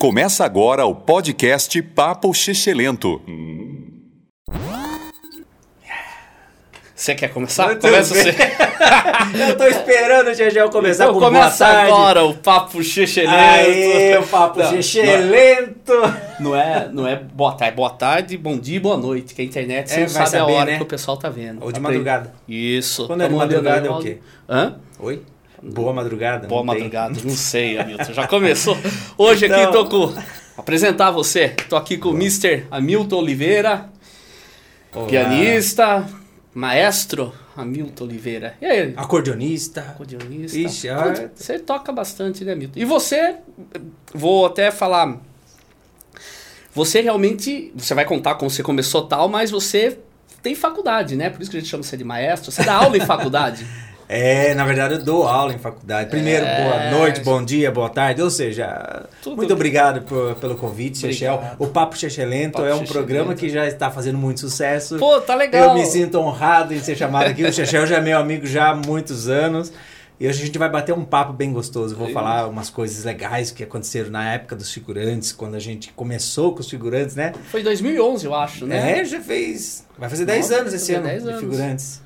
Começa agora o podcast Papo Xixelento. Você quer começar? Muito Começa bem. você. Eu tô esperando o Gegel começar Então com boa começa tarde. agora o papo. Aê, o papo Não, lento. Não é, não é boa tarde, boa tarde, bom dia, e boa noite, que a internet você É, não vai sabe a saber, hora né? que o pessoal tá vendo. Ou de madrugada. Isso. Quando é de madrugada é o quê? Hã? Oi? Boa madrugada? Boa não tem? madrugada, não sei, Hamilton. Já começou. Hoje aqui Então. tô com. Apresentar você. Tô aqui com o Mr. Hamilton Oliveira, Olá. pianista, maestro Hamilton Oliveira. E aí? Acordeonista. Acordeonista. Ixi, ah, Acordeon- Você toca bastante, né, Milton? E você, vou até falar. Você realmente. Você vai contar como você começou tal, mas você tem faculdade, né? Por isso que a gente chama você de maestro. Você dá aula em faculdade. É, na verdade eu dou aula em faculdade. Primeiro, É. boa noite, bom dia, boa tarde. Ou seja, Tudo muito bem. obrigado por- pelo convite, Chechel. O Papo Chechelento é um Chechelento. programa que já está fazendo muito sucesso. Pô, tá legal. Eu me sinto honrado em ser chamado aqui. O Chechel já é meu amigo já há muitos anos. E hoje a gente vai bater um papo bem gostoso. Vou Isso. falar umas coisas legais que aconteceram na época dos figurantes, quando a gente começou com os figurantes, né? Foi em 2011, eu acho, né? É, já fez. Vai fazer 10 Nossa, anos esse ano fazer 10 de anos. figurantes.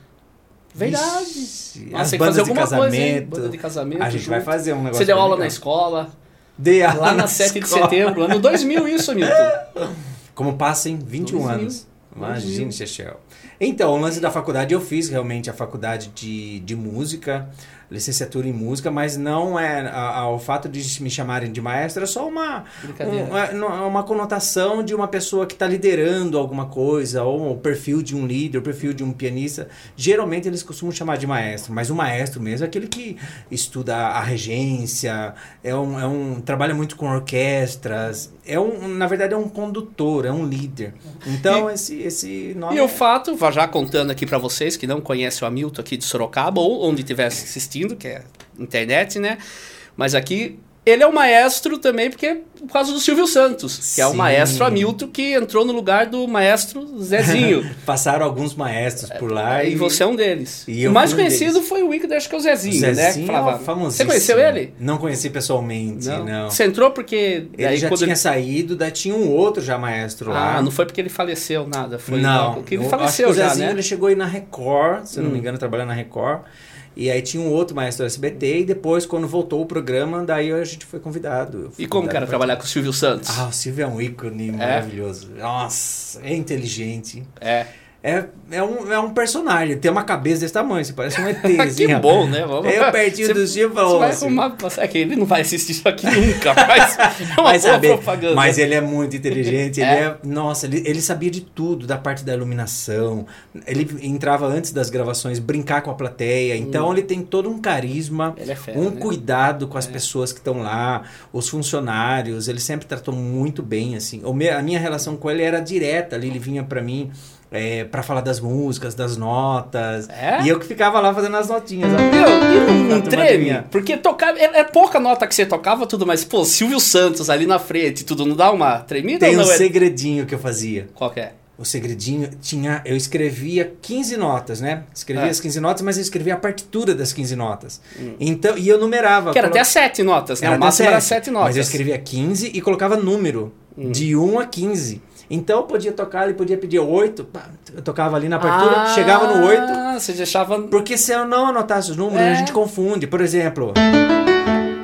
Verdade. Vixe, Nossa, tem que fazer de alguma coisa, hein? casamento. Banda de casamento. a gente vai junto. fazer um negócio. Você deu bem aula na escola. Dei aula Lá na na 7 de escola. setembro, ano 2000, isso, Milton. Como passa em 21 2000. anos. Imagine, 2000. Chechel. Então, o lance da faculdade, eu fiz realmente a faculdade de, de música, licenciatura em música, mas não é. A, a- o fato de me chamarem de maestro é só uma, Brincadeira. um- é, é uma conotação de uma pessoa que está liderando alguma coisa, ou o perfil de um líder, o perfil de um pianista. Geralmente eles costumam chamar de maestro, mas o maestro mesmo é aquele que estuda a regência, é um, é um trabalha muito com orquestras, é um, na verdade é um condutor, é um líder. Então esse, esse nome E o fato, vá já contando aqui pra vocês que não conhecem o Hamilton aqui de Sorocaba, ou onde estiver assistindo, que é internet, né? Mas aqui, ele é o maestro também, porque por causa do Silvio Santos, que é o Sim. maestro Hamilton, que entrou no lugar do maestro Zezinho. passaram alguns maestros por lá e você é um deles. E o mais conhecido deles. foi o Wicked, acho que é o Zezinho, né? Que Zezinho falava. é famosíssimo. Você conheceu ele? Não conheci pessoalmente, não. Você entrou porque. Ele já quando tinha saído, daí tinha um outro já maestro lá. Ah, não foi porque ele faleceu, nada. Foi não, porque ele eu faleceu acho que o já, Zezinho né? ele chegou aí na Record, se eu não Hum. me engano, trabalhando na Record. E aí tinha um outro maestro do SBT e depois, quando voltou o programa, daí a gente foi convidado. E como que era trabalhar com o Silvio Santos? Ah, o Silvio é um ícone maravilhoso. Nossa, é inteligente. É. É, é, um, é um personagem, tem uma cabeça desse tamanho, você parece um ET. que assim, ó. bom, né? Vamos Eu pertinho Você- do Você falou vai assim, arrumar. É que ele não vai assistir isso aqui nunca, mas é uma saber, propaganda. Mas ele é muito inteligente, ele É? é, nossa, ele, ele sabia de tudo, da parte da iluminação. Ele entrava antes das gravações brincar com a plateia. Então ele tem todo um carisma, é fera, um né? cuidado com as É. pessoas que estão lá, os funcionários, ele sempre tratou muito bem assim. A minha relação com ele era direta, ali ele vinha pra mim é, para falar das músicas, das notas. É? E eu que ficava lá fazendo as notinhas. ó. Meu, e não, treme? Porque tocar. É, é pouca nota que você tocava, tudo, mas, pô, Silvio Santos ali na frente, tudo, não dá uma tremida Tem ou um? É... segredinho que eu fazia. Qual que é? O segredinho tinha. Eu escrevia 15 notas, né? Escrevia É. as 15 notas, mas eu escrevia a partitura das 15 notas. Então, e eu numerava. Que era colo- até sete notas, né? era o máximo era sete, sete notas. Mas eu escrevia 15 e colocava número. Hum. De 1 a 15. Então eu podia tocar, ele podia pedir 8. pá, Eu tocava ali na partitura, Ah, chegava no 8. você deixava. Porque se eu não anotasse os números, É. a gente confunde. Por exemplo.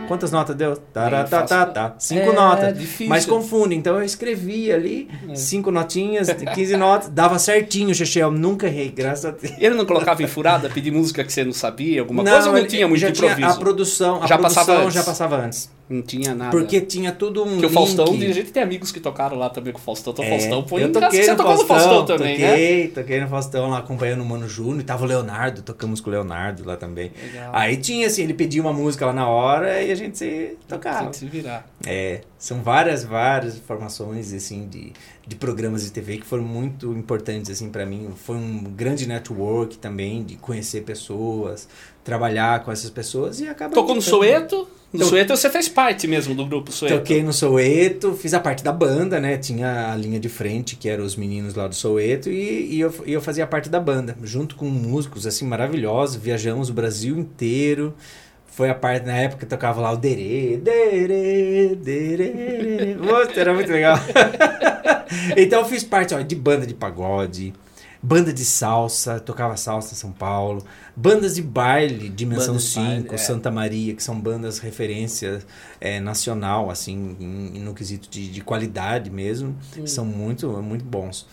Quantas notas deu? Tá, tá, tá, tá. Cinco É, notas. difícil. Mas confunde. Então eu escrevi ali, É. cinco notinhas, 15 notas. Dava certinho, Chechel. Nunca errei, graças a Deus. Ele não colocava em furada, pedir música que você não sabia, alguma coisa, ou não tinha muito já improviso? Tinha a produção, a Já produção passava já passava antes. Não tinha nada. Porque tinha tudo um Porque o Faustão, de jeito tem amigos que tocaram lá também com o Faustão. Então, o É, Faustão foi eu toquei Você no tocou no Faustão também, né? toquei, Toquei no Faustão lá acompanhando o Mano Júnior. Tava o Leonardo, tocamos com o Leonardo lá também. Legal. Aí tinha assim, ele pedia uma música lá na hora e a gente se Tem tocava. que se virar. É, são várias, várias informações assim de, de programas de TV que foram muito importantes assim para mim. Foi um grande network também de conhecer pessoas, trabalhar com essas pessoas e acaba Tocou no Soeto? No To- Soeto você fez parte mesmo do grupo Soeto. Toquei no Soueto, fiz a parte da banda, né? Tinha a linha de frente, que eram os meninos lá do Soueto, e, e eu, e eu fazia parte da banda, junto com músicos assim maravilhosos. Viajamos o Brasil inteiro. Foi a parte na época que tocava lá o derê, derê, derê. Nossa, era muito legal. então eu fiz parte ó, de banda de pagode, banda de salsa, tocava salsa em São Paulo, bandas de baile, Dimensão Bandas de 5, baile, é. Santa Maria, que são bandas referência é, nacional, assim, em- no quesito de, de qualidade mesmo, são muito, muito bons.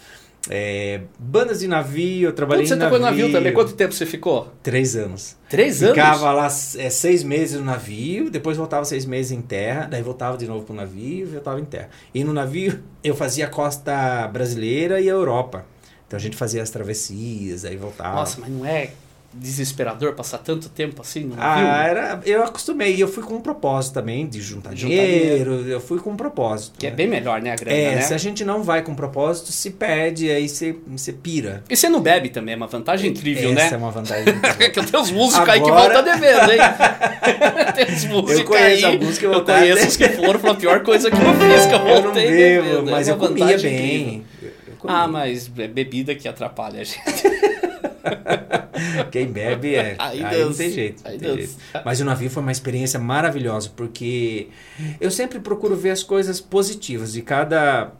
É, bandas de navio, eu trabalhei Quando você em tocou navio, no navio também, quanto tempo você ficou? Três anos. Três anos? Ficava lá é, seis meses no navio, depois voltava seis meses em terra, daí voltava de novo pro navio e voltava em terra. E no navio eu fazia a costa brasileira e a Europa. Então a gente fazia as travessias, aí voltava. Nossa, mas não é desesperador passar tanto tempo assim no? Ah, era, eu acostumei. E eu fui com um propósito também de juntar, Juntar dinheiro. Eu fui com um propósito. Que é né? bem melhor, né, a grana, É, né? se a gente não vai com propósito, se perde, aí você, você pira. E você não bebe também, é uma vantagem incrível, Essa né? é uma vantagem. boa. que eu tenho uns músicos aí que Agora- voltam devendo, hein? Tem uns músicos conheço aí. a música, eu eu conheço os que foram, foi a pior coisa que eu fiz, que eu eu não voltei bebo, devendo. mas é eu comia bem. incrível. Ah, mas é bebida que atrapalha a gente. Quem bebe é. Aí aí não tem jeito. não tem Deus. jeito. Mas o navio foi uma experiência maravilhosa, porque eu sempre procuro ver as coisas positivas de cada,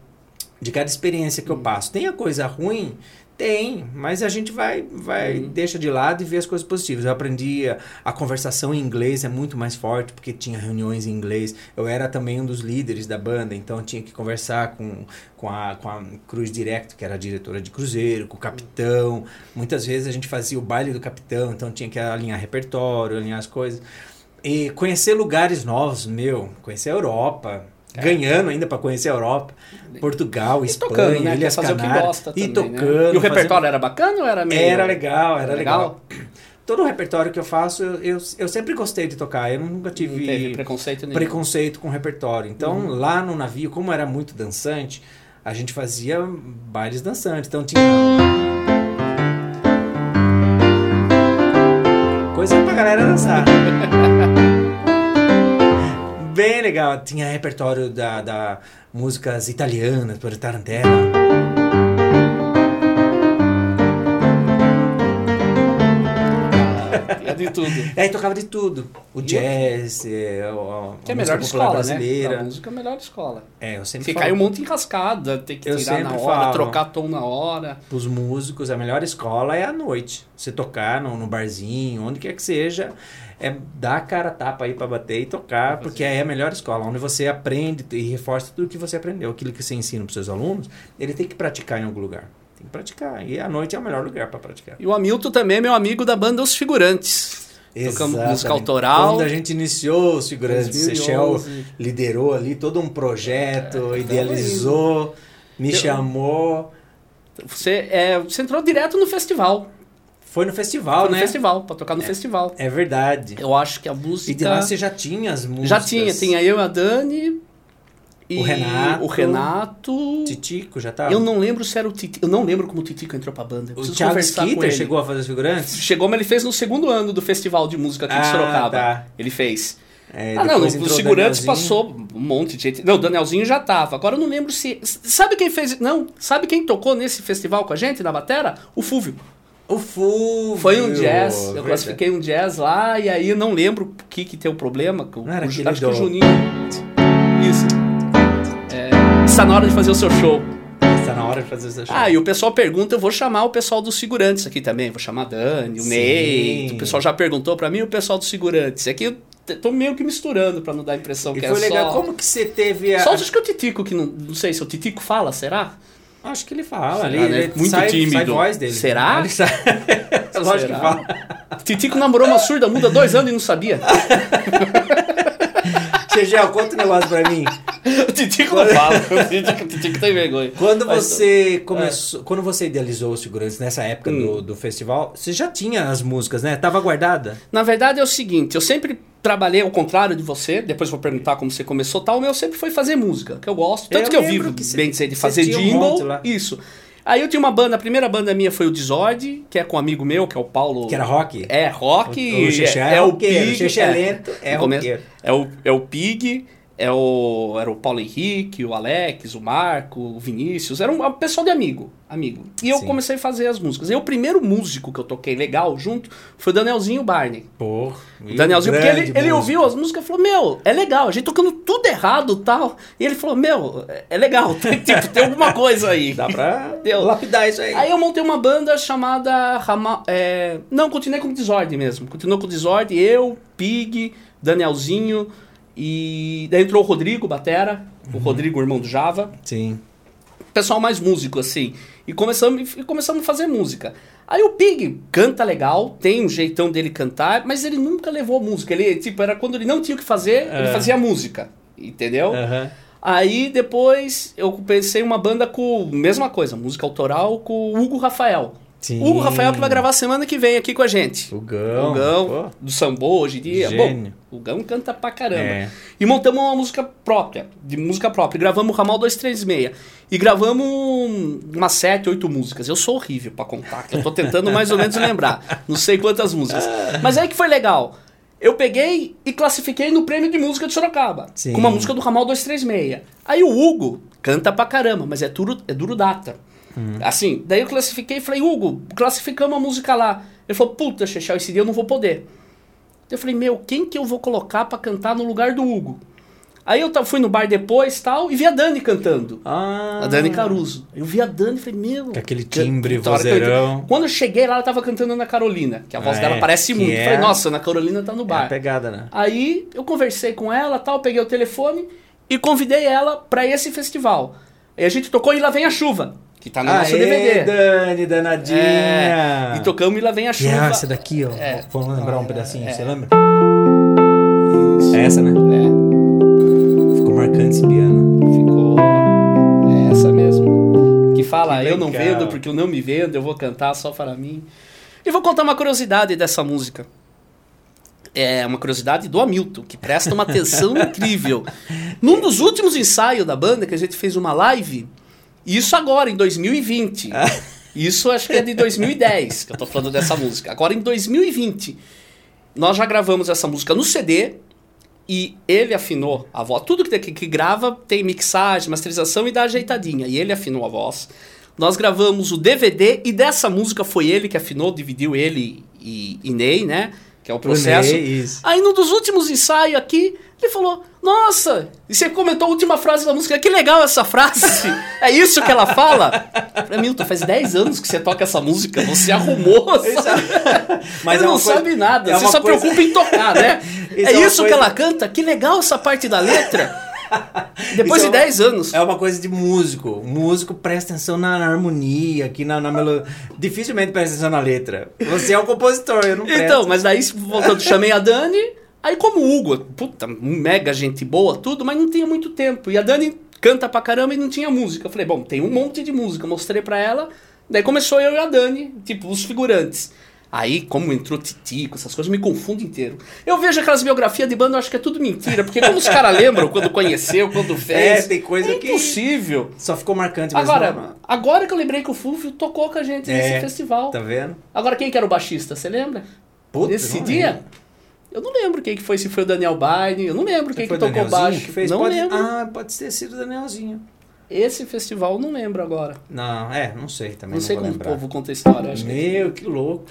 de cada experiência Hum. que eu passo. Tem a coisa ruim? Tem, mas a gente vai, vai Uhum. deixa de lado e vê as coisas positivas. Eu aprendi a, a conversação em inglês é muito mais forte, porque tinha reuniões em inglês. Eu era também um dos líderes da banda, então tinha que conversar com, com, a, com a Cruz Directo, que era a diretora de cruzeiro, com o capitão. Muitas vezes a gente fazia o baile do capitão, então tinha que alinhar repertório, alinhar as coisas. E conhecer lugares novos, meu, conhecer a Europa. Ganhando ainda para conhecer a Europa, Portugal, É. E Espanha, tocando, né? Ilhas fazer o que Canárias. gosta e também, né? tocando. E o fazendo- repertório era bacana ou era meio... Era legal, era Era legal. Todo o repertório que eu faço, eu, eu, eu sempre gostei de tocar. Eu nunca tive preconceito nenhum. preconceito com repertório. Então, Uhum. lá no navio, como era muito dançante, a gente fazia bailes dançantes. Então tinha. Coisa pra galera dançar. Bem legal. Tinha repertório da, da músicas italianas, por Tarantella. É de tudo. Aí tocava de tudo. O jazz, é, o- a Que é a melhor escola, brasileira. né? A música é a melhor escola. É, eu sempre Você falo cai um monte em cascada, tem que Eu tirar na hora, falo. trocar tom na hora. pros músicos, a melhor escola é a noite. Você tocar no, no barzinho, onde quer que seja, é dar a cara tapa aí pra bater e tocar, porque é a melhor escola, onde você aprende e reforça tudo que você aprendeu. Aquilo que você ensina pros seus alunos, ele tem que praticar em algum lugar. Tem que praticar. E a noite é o melhor lugar pra praticar. E o Hamilton também é meu amigo da banda Os Figurantes. Tocamos música autoral. Quando a gente iniciou os figurantes, 2011. Seychelles liderou ali todo um projeto, É, idealizou, me Eu- chamou. Você, é, você entrou direto no festival. Foi no festival, Foi no né? festival, pra tocar no festival. É verdade. Eu acho que a música. E de lá você já tinha as músicas. Já tinha, tinha eu e a Dani. E O Renato. O Renato. Titico já tava. Eu não lembro se era o Titico. Eu não lembro como o Titico entrou pra banda. O Thiago ele. chegou a fazer os figurantes? Chegou, mas ele fez no segundo ano do festival de música aqui de Ah, Sorocaba. tá. Ele fez. É, ah, não, o figurantes passou um monte de gente. Não, o Danielzinho já tava. Agora eu não lembro se. Sabe quem fez. Não, sabe quem tocou nesse festival com a gente, na batera? O Fúvio. O Fulvio. Foi um jazz. Eu verdade. classifiquei um jazz lá e aí eu não lembro o que que tem o problema. o- Não era o- acho que o Juninho. Isso. É, está na hora de fazer o seu show. Está na hora de fazer essa show. Ah, e o pessoal pergunta, eu vou chamar o pessoal dos segurantes aqui também. Vou chamar a Dani, o Sim. Ney. O pessoal já perguntou pra mim, o pessoal dos segurantes. Aqui eu t- tô meio que misturando pra não dar a impressão e que foi é legal. só... Como que você teve a. Só acho que o Titico, que não, não sei se o Titico fala, será? Acho que ele fala ali. né? ele Muito sai, tímido. Sai voz dele. Será? Ele sai... Lógico Será? que fala. Titico namorou uma surda muda dois anos e não sabia. Chegel, conta um negócio pra mim. o Titico não fala. O Titico, o tem vergonha. Quando Mas- você começou, quando você idealizou os figurantes nessa época Hum. do, do festival, você já tinha as músicas, né? Tava guardada? Na verdade é o seguinte, eu sempre trabalhei ao contrário de você, depois vou perguntar como você começou tal, o meu sempre foi fazer música, que eu gosto. Tanto Eu que eu vivo, que você- bem de fazer um jingle. lá. Isso. Aí eu tinha uma banda, a primeira banda minha foi o Desord, que é com um amigo meu, que é o Paulo. Que era rock? É, rock. O- o é é, o Pig. o Xexé é lento, é. É o, é o Pig, É o, era o Paulo Henrique, o Alex, o Marco, o Vinícius. Era um, um pessoal de amigo. amigo. E eu Sim. comecei a fazer as músicas. E o primeiro músico que eu toquei legal junto foi o Danielzinho Barney. Pô, O Danielzinho, porque ele, ele ouviu as músicas e falou, meu, é legal, a gente tocando tudo errado e tal. E ele falou, meu, é- é legal, tem, tipo, tem alguma coisa aí. Dá pra Deu. lapidar isso aí. Aí eu montei uma banda chamada Rama... é, Não, continuei com Desordem mesmo. Continuou com Desordem, eu, Pig, Danielzinho e... Daí entrou o Rodrigo, Batera, o Rodrigo, irmão do Java. Sim. Pessoal mais músico, assim. E começamos, e começamos a fazer música. Aí o Pig canta legal, tem um jeitão dele cantar, mas ele nunca levou música. Ele, tipo, era quando ele não tinha o que fazer, ele É. fazia música. Entendeu? Aham. Aí depois eu pensei uma banda com mesma coisa, música autoral com o Hugo Rafael. Sim. Hugo Rafael que vai gravar semana que vem aqui com a gente. O Gão. O Gão, do Sambô hoje em dia. Gênio. Bom, o Gão canta pra caramba. É. E montamos uma música própria, de música própria. Gravamos o Ramal 236. E gravamos um- umas sete, oito músicas. Eu sou horrível pra contar, que eu tô tentando mais ou menos lembrar. Não sei quantas músicas. Mas aí que foi legal. Eu peguei e classifiquei no prêmio de música de Sorocaba. Sim. Com uma música do Ramal 236. Aí o Hugo canta pra caramba, mas é duro, é duro data. Assim, daí eu classifiquei e falei, Hugo, classificamos a música lá. Ele falou, puta, Chechel, esse dia eu não vou poder. Eu falei, meu, quem que eu vou colocar pra cantar no lugar do Hugo? Aí eu fui no bar depois tal e vi a Dani cantando. Ah. A Dani Caruso. Eu vi a Dani e falei, meu. Com aquele timbre, que eu vozeirão. Quando eu cheguei lá, ela tava cantando Ana Carolina, que a voz Ah, dela é, parece muito. é- Falei, nossa, Ana Carolina tá no É a bar. pegada, né? Aí eu conversei com ela, tal, peguei o telefone e convidei ela pra esse festival. Aí a gente tocou E Lá Vem a Chuva, que tá no nosso Aê, DVD. Dani, danadinha. É, e tocamos E Lá Vem a Chuva. ah, essa daqui, ó. É. Vamos lembrar um pedacinho, É. você lembra? Isso. É essa, né? É, Ficou marcante esse piano. ficou. É essa mesmo. Que fala, Que eu não vendo porque eu não me vendo, eu vou cantar só para mim. E vou contar uma curiosidade dessa música. É uma curiosidade do Hamilton, que presta uma atenção incrível. Num dos últimos ensaios da banda, que a gente fez uma live, isso agora, em 2020. Isso acho que é de 2010 que eu tô falando dessa música. Agora em 2020, nós já gravamos essa música no CD e ele afinou a voz. Tudo que, que, que grava tem mixagem, masterização e dá ajeitadinha. E ele afinou a voz. Nós gravamos o DVD e dessa música foi ele que afinou, dividiu ele e, e Ney, né? Que é o processo. Ney, isso. Aí num dos últimos ensaios aqui, ele falou: Nossa! E você comentou a última frase da música, que legal essa frase! é isso que ela fala? Pra Milton, faz 10 anos que você toca essa música, você arrumou, sabe? Mas Ele é não coisa- sabe nada, é você só coisa- preocupa em tocar, né? Isso é é isso que coisa- ela canta? Que legal essa parte da letra! Depois Isso de é uma- 10 anos. É uma coisa de músico. O músico presta atenção na, na harmonia, aqui na, na melodia. Dificilmente presta atenção na letra. Você é o compositor, eu não presto. Então, mas daí, voltando, chamei a Dani. Aí, como o Hugo, puta, mega gente boa, tudo, mas não tinha muito tempo. E a Dani canta pra caramba e não tinha música. Eu falei, bom, tem um monte de música. Mostrei pra ela. Daí começou eu e a Dani, tipo, os figurantes. Aí, como entrou Titico, essas coisas, me confundo inteiro. Eu vejo aquelas biografias de banda, eu acho que é tudo mentira. Porque como os caras lembram quando conheceu, quando fez. É, tem coisa é que- impossível. Só ficou marcante, mas Agora, não- agora que eu lembrei que o Fulvio tocou com a gente nesse É, festival. Tá vendo? Agora, quem que era o baixista, você lembra? Puta, Nesse dia? lembro. Eu não lembro quem que foi, se foi o Daniel Barney, eu não lembro quem que Foi o tocou baixo. que fez? não pode... lembro. Ah, pode ter sido o Danielzinho. Esse festival eu não lembro agora. Não, é, não sei também. Não, sei vou como o lembrar. povo conta a história. Que... Meu, que louco.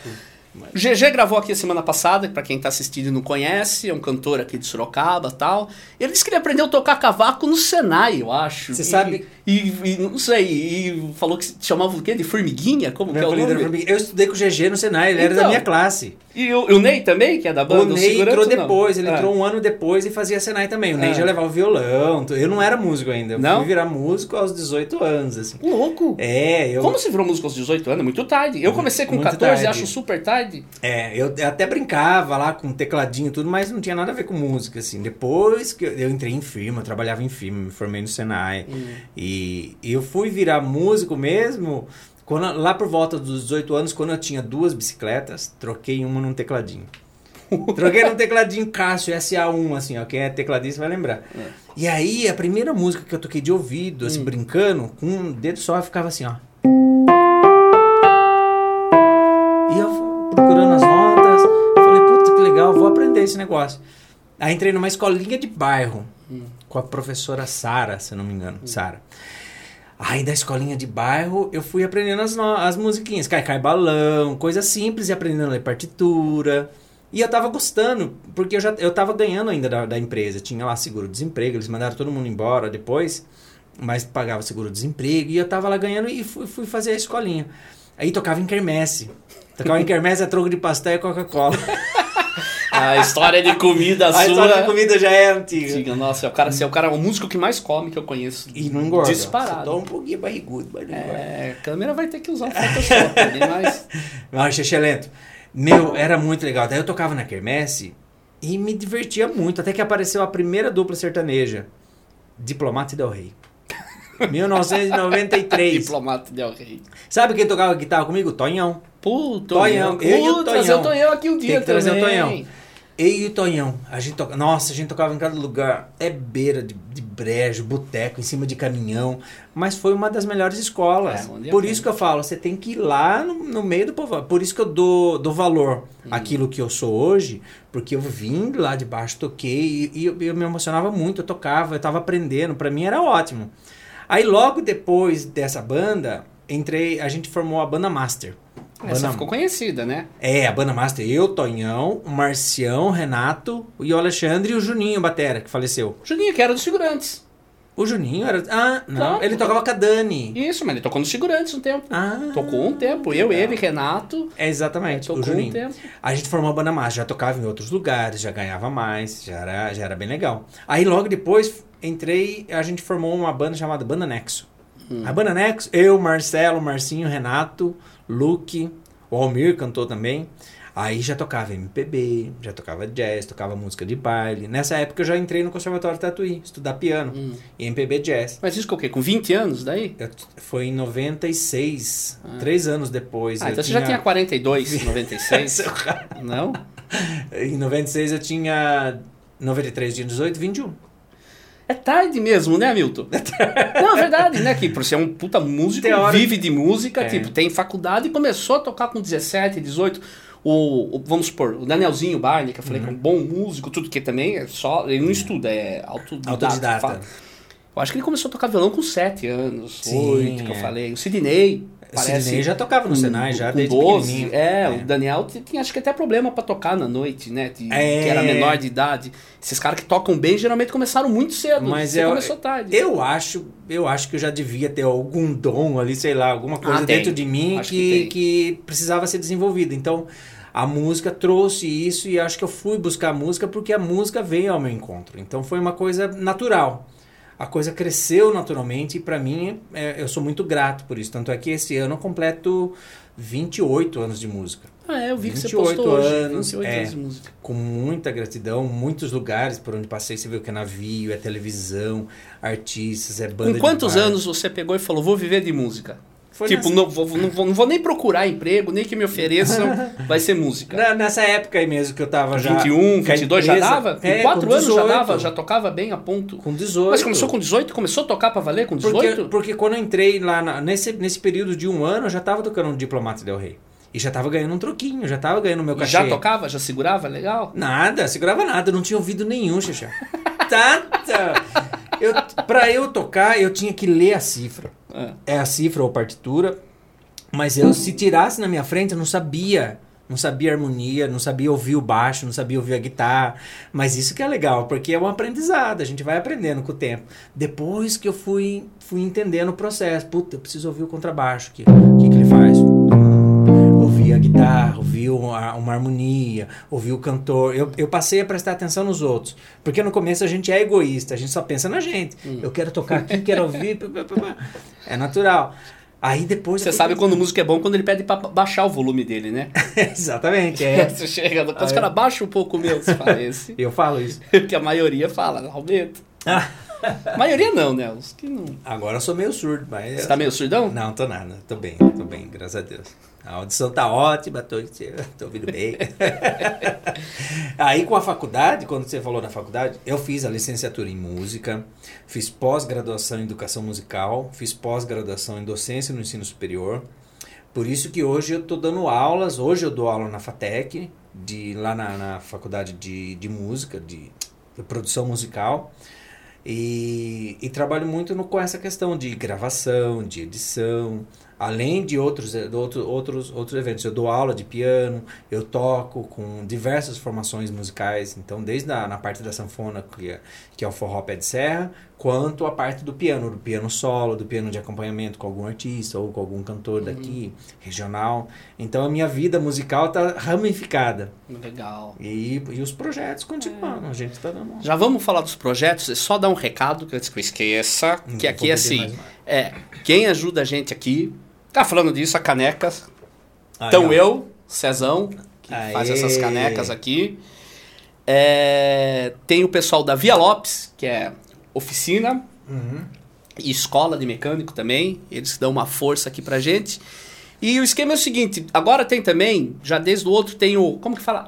O GG gravou aqui a semana passada, pra quem tá assistindo e não conhece, é um cantor aqui de Sorocaba tal. Ele disse que ele aprendeu a tocar cavaco no Senai, eu acho. Você E- sabe- E, e não sei, e falou que chamava o quê? De formiguinha? Como que é o nome? era. Eu estudei com o GG no Senai, ele era Então. da minha classe. E o, o Ney também, que é da banda? O Ney entrou depois, ele Ah. entrou um ano depois e fazia Senai também. O Ney Ah. já levava violão. tu- Eu não era músico ainda. Eu Não? fui virar músico aos 18 anos, assim. Louco! É, eu. Como se virou músico aos 18 anos? Muito tarde. Eu comecei com Muito 14, tarde. acho super tarde. É, eu até brincava lá com tecladinho e tudo, mas não tinha nada a ver com música, assim. Depois que eu, entrei em firma, eu trabalhava em firma, me formei no Senai. Hum. E, e eu fui virar músico mesmo quando, lá por volta dos 18 anos, quando eu tinha duas bicicletas, troquei uma num tecladinho. Troquei num tecladinho Cássio SA1, assim, ó. Quem é tecladista vai lembrar. E aí, a primeira música que eu toquei de ouvido, assim, brincando, com um dedo só, eu ficava assim, ó. Esse negócio. Aí entrei numa escolinha de bairro. com a professora Sara, se eu não me engano, Sara. Aí da escolinha de bairro eu fui aprendendo as, as musiquinhas, cai cai balão, coisa simples e aprendendo a ler partitura. E eu tava gostando, porque eu já eu tava ganhando ainda da, da empresa. Tinha lá seguro-desemprego, eles mandaram todo mundo embora depois, mas pagava seguro-desemprego. E eu tava lá ganhando e fui, fui fazer a escolinha. Aí tocava em quermesse. Tocava em quermesse é troco de pastel e Coca-Cola. A história de comida A sua. história de comida já é antiga. Diga, nossa, é o cara, você é o cara, o músico que mais come que eu conheço. E não engorda. Disparado. Toma um pouquinho barrigudo, mas não engorda. É, a câmera vai ter que usar o Photoshop ali, mas. Lento, meu, era muito legal. Daí eu tocava na quermesse e me divertia muito. Até que apareceu a primeira dupla sertaneja, Diplomata e Del Rey. 1993. Diplomata Del Rey. Sabe quem tocava guitarra comigo? Tonhão. Puta, Tonhão, eu e o Vou trazer Tonhão. o Tonhão aqui um dia Tem que trazer o também. Tonhão. Eu e o Tonhão. A gente toca... Nossa, a gente tocava em cada lugar. É beira de, de brejo, boteco, em cima de caminhão. Mas foi uma das melhores escolas. É, Por isso que eu falo, você tem que ir lá no, no meio do povo. Por isso que eu dou, dou valor Hum. àquilo que eu sou hoje. Porque eu vim lá de baixo, toquei. E, e eu, eu me emocionava muito. Eu tocava, eu tava aprendendo. Pra mim era ótimo. Aí logo depois dessa banda, entrei... A gente formou a banda Master. Essa ficou conhecida, né? é, a banda master, eu, Tonhão, o Marcião, Renato, e o Alexandre e o Juninho Batera, que faleceu. Juninho, que era dos figurantes. O Juninho era. Ah, não. Não. Ele tocava com a Dani. Isso, mas ele tocou nos figurantes um tempo. Ah. Tocou um tempo. Eu, legal. ele, Renato. É, exatamente, tocou o Juninho. um tempo. A gente formou a banda master, já tocava em outros lugares, já ganhava mais, já era, já era bem legal. Aí logo depois entrei, a gente formou uma banda chamada Banda Nexo. Hum. A Banda Nexo, eu, Marcelo, Marcinho, Renato, Luke, o Almir cantou também. Aí já tocava MPB, já tocava jazz, tocava música de baile. Nessa época eu já entrei no Conservatório Tatuí, estudar piano Hum. e MPB jazz. Mas isso que o quê? Com 20 anos daí? Eu- foi em 96, três anos depois. Ah, então você já tinha 42, 96. Seu Não? Em 96 eu tinha 93, tinha 18, 21. É tarde mesmo, né, Milton? Não, é verdade, né? Que por ser um puta músico, vive de música, É. tipo, tem faculdade e começou a tocar com 17, 18. O, o- vamos supor, o Danielzinho Barney, que eu falei que é um bom músico, tudo que também é só. Ele não estuda, é autodidata. Autodidata. Eu acho que ele começou a tocar violão com 7 anos, Sim, 8, que eu é. falei. O Sidney. Parece Sidney já tocava no Senai, já com desde 12. pequenininho. É, É. o Daniel t- tinha acho que até problema pra tocar na noite, né? De- É. Que era menor de idade. Esses caras que tocam bem geralmente começaram muito cedo. Mas eu, começou tarde. eu acho, eu acho que eu já devia ter algum dom ali, sei lá, alguma coisa Ah, dentro de mim Acho que, que que precisava ser desenvolvida. Então, a música trouxe isso e acho que eu fui buscar a música porque a música veio ao meu encontro. Então, foi uma coisa natural. A coisa cresceu naturalmente e para mim é, eu sou muito grato por isso. Tanto é que esse ano eu completo 28 anos de música. Ah, é, eu vi que você 28 postou hoje. anos, 28 é. anos de música. com muita gratidão, muitos lugares por onde passei, você o que é navio, é televisão, artistas, é banda Com quantos anos você pegou e falou, vou viver de música? Foi tipo, nessa, não vou, não, vou, não vou nem procurar emprego, nem que me ofereçam, vai ser música. na- nessa época aí mesmo que eu tava já 21, que a 22 já dava? Com é, 4 com anos já 18. dava? Já tocava bem a ponto? com 18. Mas começou com 18? Começou a tocar pra valer com 18? porque, porque quando eu entrei lá na- nesse, nesse período de um ano, eu já tava tocando um Diplomata Del Rey. E já tava ganhando um troquinho, já tava ganhando meu E cachê. já tocava? Já segurava? Legal? Nada, segurava nada, não tinha ouvido nenhum, Xixá. Tata! Eu, pra eu tocar, eu tinha que ler a cifra. É. É a cifra ou partitura. Mas eu, se tirasse na minha frente, eu não sabia. Não sabia harmonia, não sabia ouvir o baixo, não sabia ouvir a guitarra. Mas isso que é legal, porque é um aprendizado, a gente vai aprendendo com o tempo. Depois que eu fui, fui entendendo o processo. Puta, eu preciso ouvir o contrabaixo aqui. O que, que ele faz? Ouvir a guitarra, ouvir uma, uma harmonia, ouvir o cantor. Eu, eu passei a prestar atenção nos outros. Porque no começo a gente é egoísta, a gente só pensa na gente. Hum. Eu quero tocar aqui, quero ouvir. É natural. Aí depois. Você sabe quando o músico é bom quando ele pede pra baixar o volume dele, né? Exatamente, é. Você chega, depois os caras baixam um pouco o meu, você fala esse. Eu falo isso. que a maioria fala, aumenta. Ah, A maioria não, né? Os que não. agora eu sou meio surdo, mas. Você tá meio surdão? Não, tô nada. Tô bem, tô bem, graças a Deus. A audição tá ótima, tô, tô ouvindo bem. Aí com a faculdade, quando você falou na faculdade, eu fiz a licenciatura em música, fiz pós-graduação em educação musical, fiz pós-graduação em docência no ensino superior. Por isso que hoje eu tô dando aulas, hoje eu dou aula na FATEC, de, lá na, na faculdade de, de música, de, de produção musical. E, e trabalho muito no, com essa questão de gravação, de edição, além de outros, outro, outros, outros eventos. Eu dou aula de piano, eu toco com diversas formações musicais, então desde a, na parte da sanfona, que é, que é o forró pé de serra, quanto a parte do piano, do piano solo, do piano de acompanhamento com algum artista ou com algum cantor daqui, regional. Então a minha vida musical está ramificada. Legal. E, e os projetos continuam, a gente está dando... Já vamos falar dos projetos, é só dar um recado antes que eu esqueça, Não que aqui é assim, mais é, quem ajuda a gente aqui, tá falando disso, a canecas, então ó. eu, Cezão, que Aê. faz essas canecas aqui, É, tem o pessoal da Via Lopes, que é oficina Uhum. e escola de mecânico também, eles dão uma força aqui pra gente. E o esquema é o seguinte, agora tem também, já desde o outro tem o, como que fala?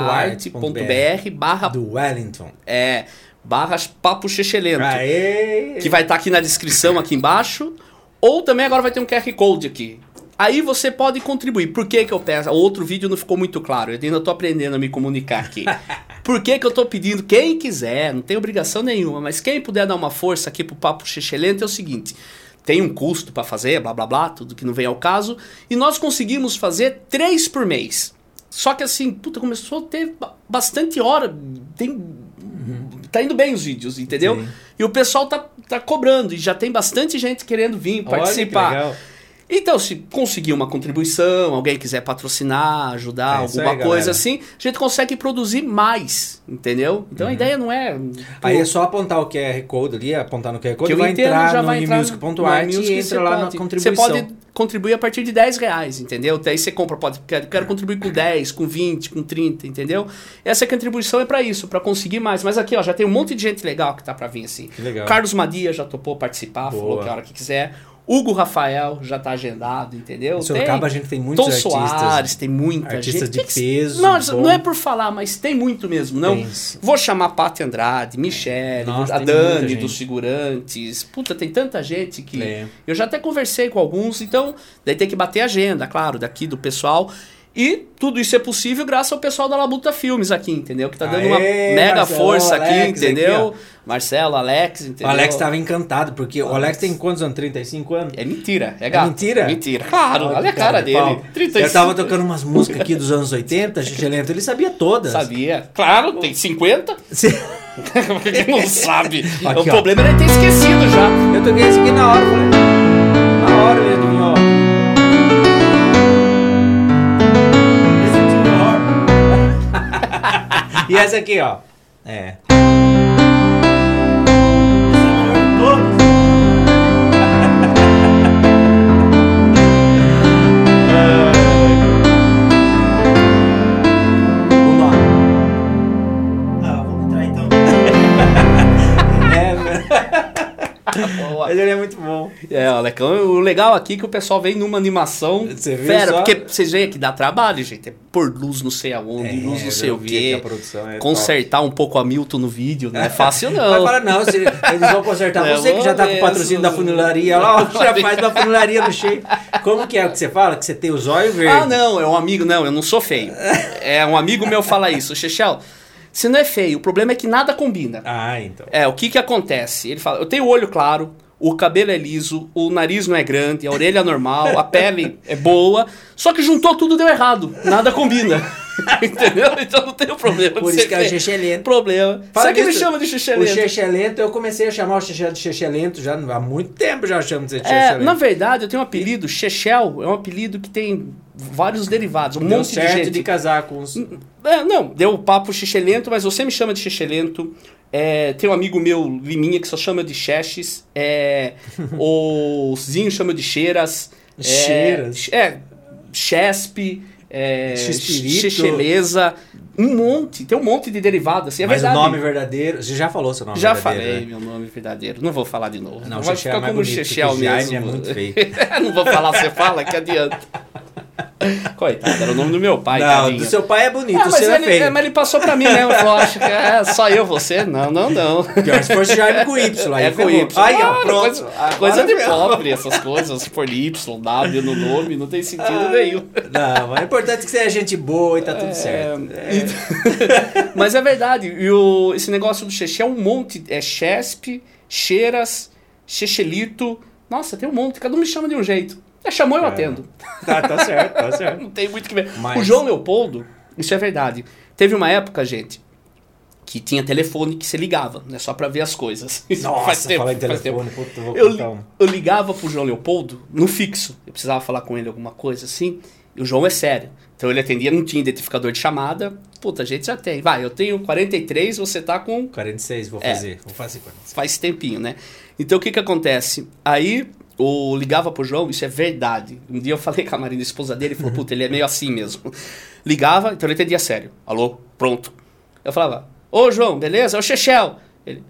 emusic.art.br barra, Do Wellington. é, barra papo chechelento Aê! que vai estar aqui na descrição aqui embaixo, ou também agora vai ter um QR Code aqui. Aí você pode contribuir. Por que, que eu peço? O outro vídeo não ficou muito claro. Eu ainda estou aprendendo a me comunicar aqui. Por que, que eu estou pedindo? Quem quiser, não tem obrigação nenhuma, mas quem puder dar uma força aqui pro Papo Xexelento é o seguinte. Tem um custo para fazer, blá blá blá, tudo que não vem ao caso. E nós conseguimos fazer três por mês. Só que assim, puta, começou a ter ba- bastante hora. Tem, Tá indo bem os vídeos, entendeu? Sim. E o pessoal tá, tá cobrando. E já tem bastante gente querendo vir Olha que participar. legal. Então, se conseguir uma contribuição, alguém quiser patrocinar, ajudar, É alguma aí, coisa galera. assim, a gente consegue produzir mais, entendeu? Então a ideia não é. Uhum. Aí é só apontar o QR Code ali, apontar no QR Code, que vai entrar já no vai entrar e entra lá na pode- contribuição. Você pode contribuir a partir de 10 reais, entendeu? Daí você compra, pode, quero, quero contribuir com 10, com 20, com 30, entendeu? Essa contribuição é para isso, para conseguir mais. Mas aqui, ó, já tem um monte de gente legal que tá para vir assim. Legal. Carlos Madia já topou participar, falou Boa. que a hora que quiser. Hugo Rafael já tá agendado, entendeu? Em Sorocaba a gente tem muitos Tom artistas. Soares, tem muita artistas gente. de Tem que- peso, Não, bom. não é por falar, mas tem muito mesmo, não? Tem. Vou chamar Paty Andrade, Michele, Nossa, a tem Dani dos Figurantes. Puta, tem tanta gente que. É. Eu já até conversei com alguns, então daí tem que bater a agenda, claro, daqui do pessoal. E tudo isso é possível graças ao pessoal da Labuta Filmes aqui, entendeu? Que tá dando uma Aê, mega Marcelo, força aqui, Alex entendeu? aqui, Marcelo, Alex, O entendeu? Alex estava encantado, porque o Alex. Alex tem quantos anos? 35 anos? É mentira, é gato. mentira? Mentira. Claro, olha a que cara de dele. pau. 35. Eu tava tocando umas músicas aqui dos anos 80, Xixi Lento, ele sabia todas. Sabia. Claro, tem 50. Se- Por que que não sabe? Aqui, o ó. problema é ele ter esquecido já. Eu toquei esse aqui na hora, falei. E essa aqui, ó. É. É, o Lecão, o legal aqui é que o pessoal vem numa animação Você fera, só? porque vocês veem que dá trabalho, gente. É pôr luz não sei aonde, É, luz não sei o quê. que é Consertar um pouco a Milton no vídeo, não é fácil Mas não. fala, não, se eles vão consertar. É, Você que já tá com o patrocínio da funilaria lá, já faz uma funilaria no cheio. Como que é o que você fala? Que você tem os olhos verdes? Ah, não, é um amigo, não, eu não sou feio. É um amigo meu fala isso, Chechel, você não é feio, o problema é que nada combina. Ah, então. É, o que que acontece? Ele fala, eu tenho o olho claro, o cabelo é liso, o nariz não é grande, a orelha é normal, a pele é boa, só que juntou tudo deu errado, nada combina. Entendeu? Então não tem o problema. Por de isso que é o feio. Xexé lento. Problema. Fala Sabe que me chama de Xexé O lento? Xexé lento, eu comecei a chamar o Xexé de Xexé lento já há muito tempo já chamo de Xexé É, lento. na verdade, eu tenho um apelido, Chechel, é um apelido que tem vários derivados, um Deu monte de certo gente. de casar com os... É, não, deu o papo xixelento, mas você me chama de xixelento. É, tem um amigo meu, Liminha, que só chama de Xexes. É, o Zinho chama de Cheiras. é, Cheiras? É. É, Xespirito. Xexeleza. Um monte, tem um monte de derivado. Assim, é Mas verdade. o nome verdadeiro... Você já falou seu nome Já verdadeiro, falei né? meu nome verdadeiro. Não vou falar de novo. Não, vai Xexé é ficar mais como Chechel mesmo. é muito feio. não vou falar, você fala, que adianta. Coitado, era o nome do meu pai, não, tadinho. do seu pai é bonito, Ah, mas, seu é ele, feio. é, mas ele passou pra mim mesmo. Falou, acho que é só eu, você? Não, não, não. Pior se fosse Jaime com Y. Aí É com. Y. Aí, ó, Claro, pronto. Coisa, coisa de pobre, essas coisas. Se for Y, W no nome, não tem sentido nenhum. Não, mas é importante que você é gente boa e tá tudo certo. É, Mas é verdade. E o, esse negócio do xexé é um monte. É Chesp, Cheiras, Chechelito. Nossa, tem um monte. Cada um me chama de um jeito. É, chamou, eu É. atendo. Tá, tá certo, tá certo. Não tem muito o que ver. Mas- O João Leopoldo, isso é verdade. Teve uma época, gente, que tinha telefone que você ligava, né? Só pra ver as coisas. Nossa, falar em faz tempo. telefone, puta, vou Eu, um. eu ligava pro João Leopoldo no fixo. Eu precisava falar com ele alguma coisa assim. E o João é sério. Então ele atendia, não tinha identificador de chamada. Puta, a gente já tem. Vai, eu tenho 43, você tá com 46, vou É. fazer. Vou fazer 46. faz tempinho, né? Então o que que acontece? Aí eu ligava pro João, isso é verdade. Um dia eu falei com a Marina, a esposa dele, e falou, puta, ele é meio assim mesmo. Ligava, então ele entendia sério. Alô, pronto. Eu falava, ô João, beleza? Ô Chechel. Ele,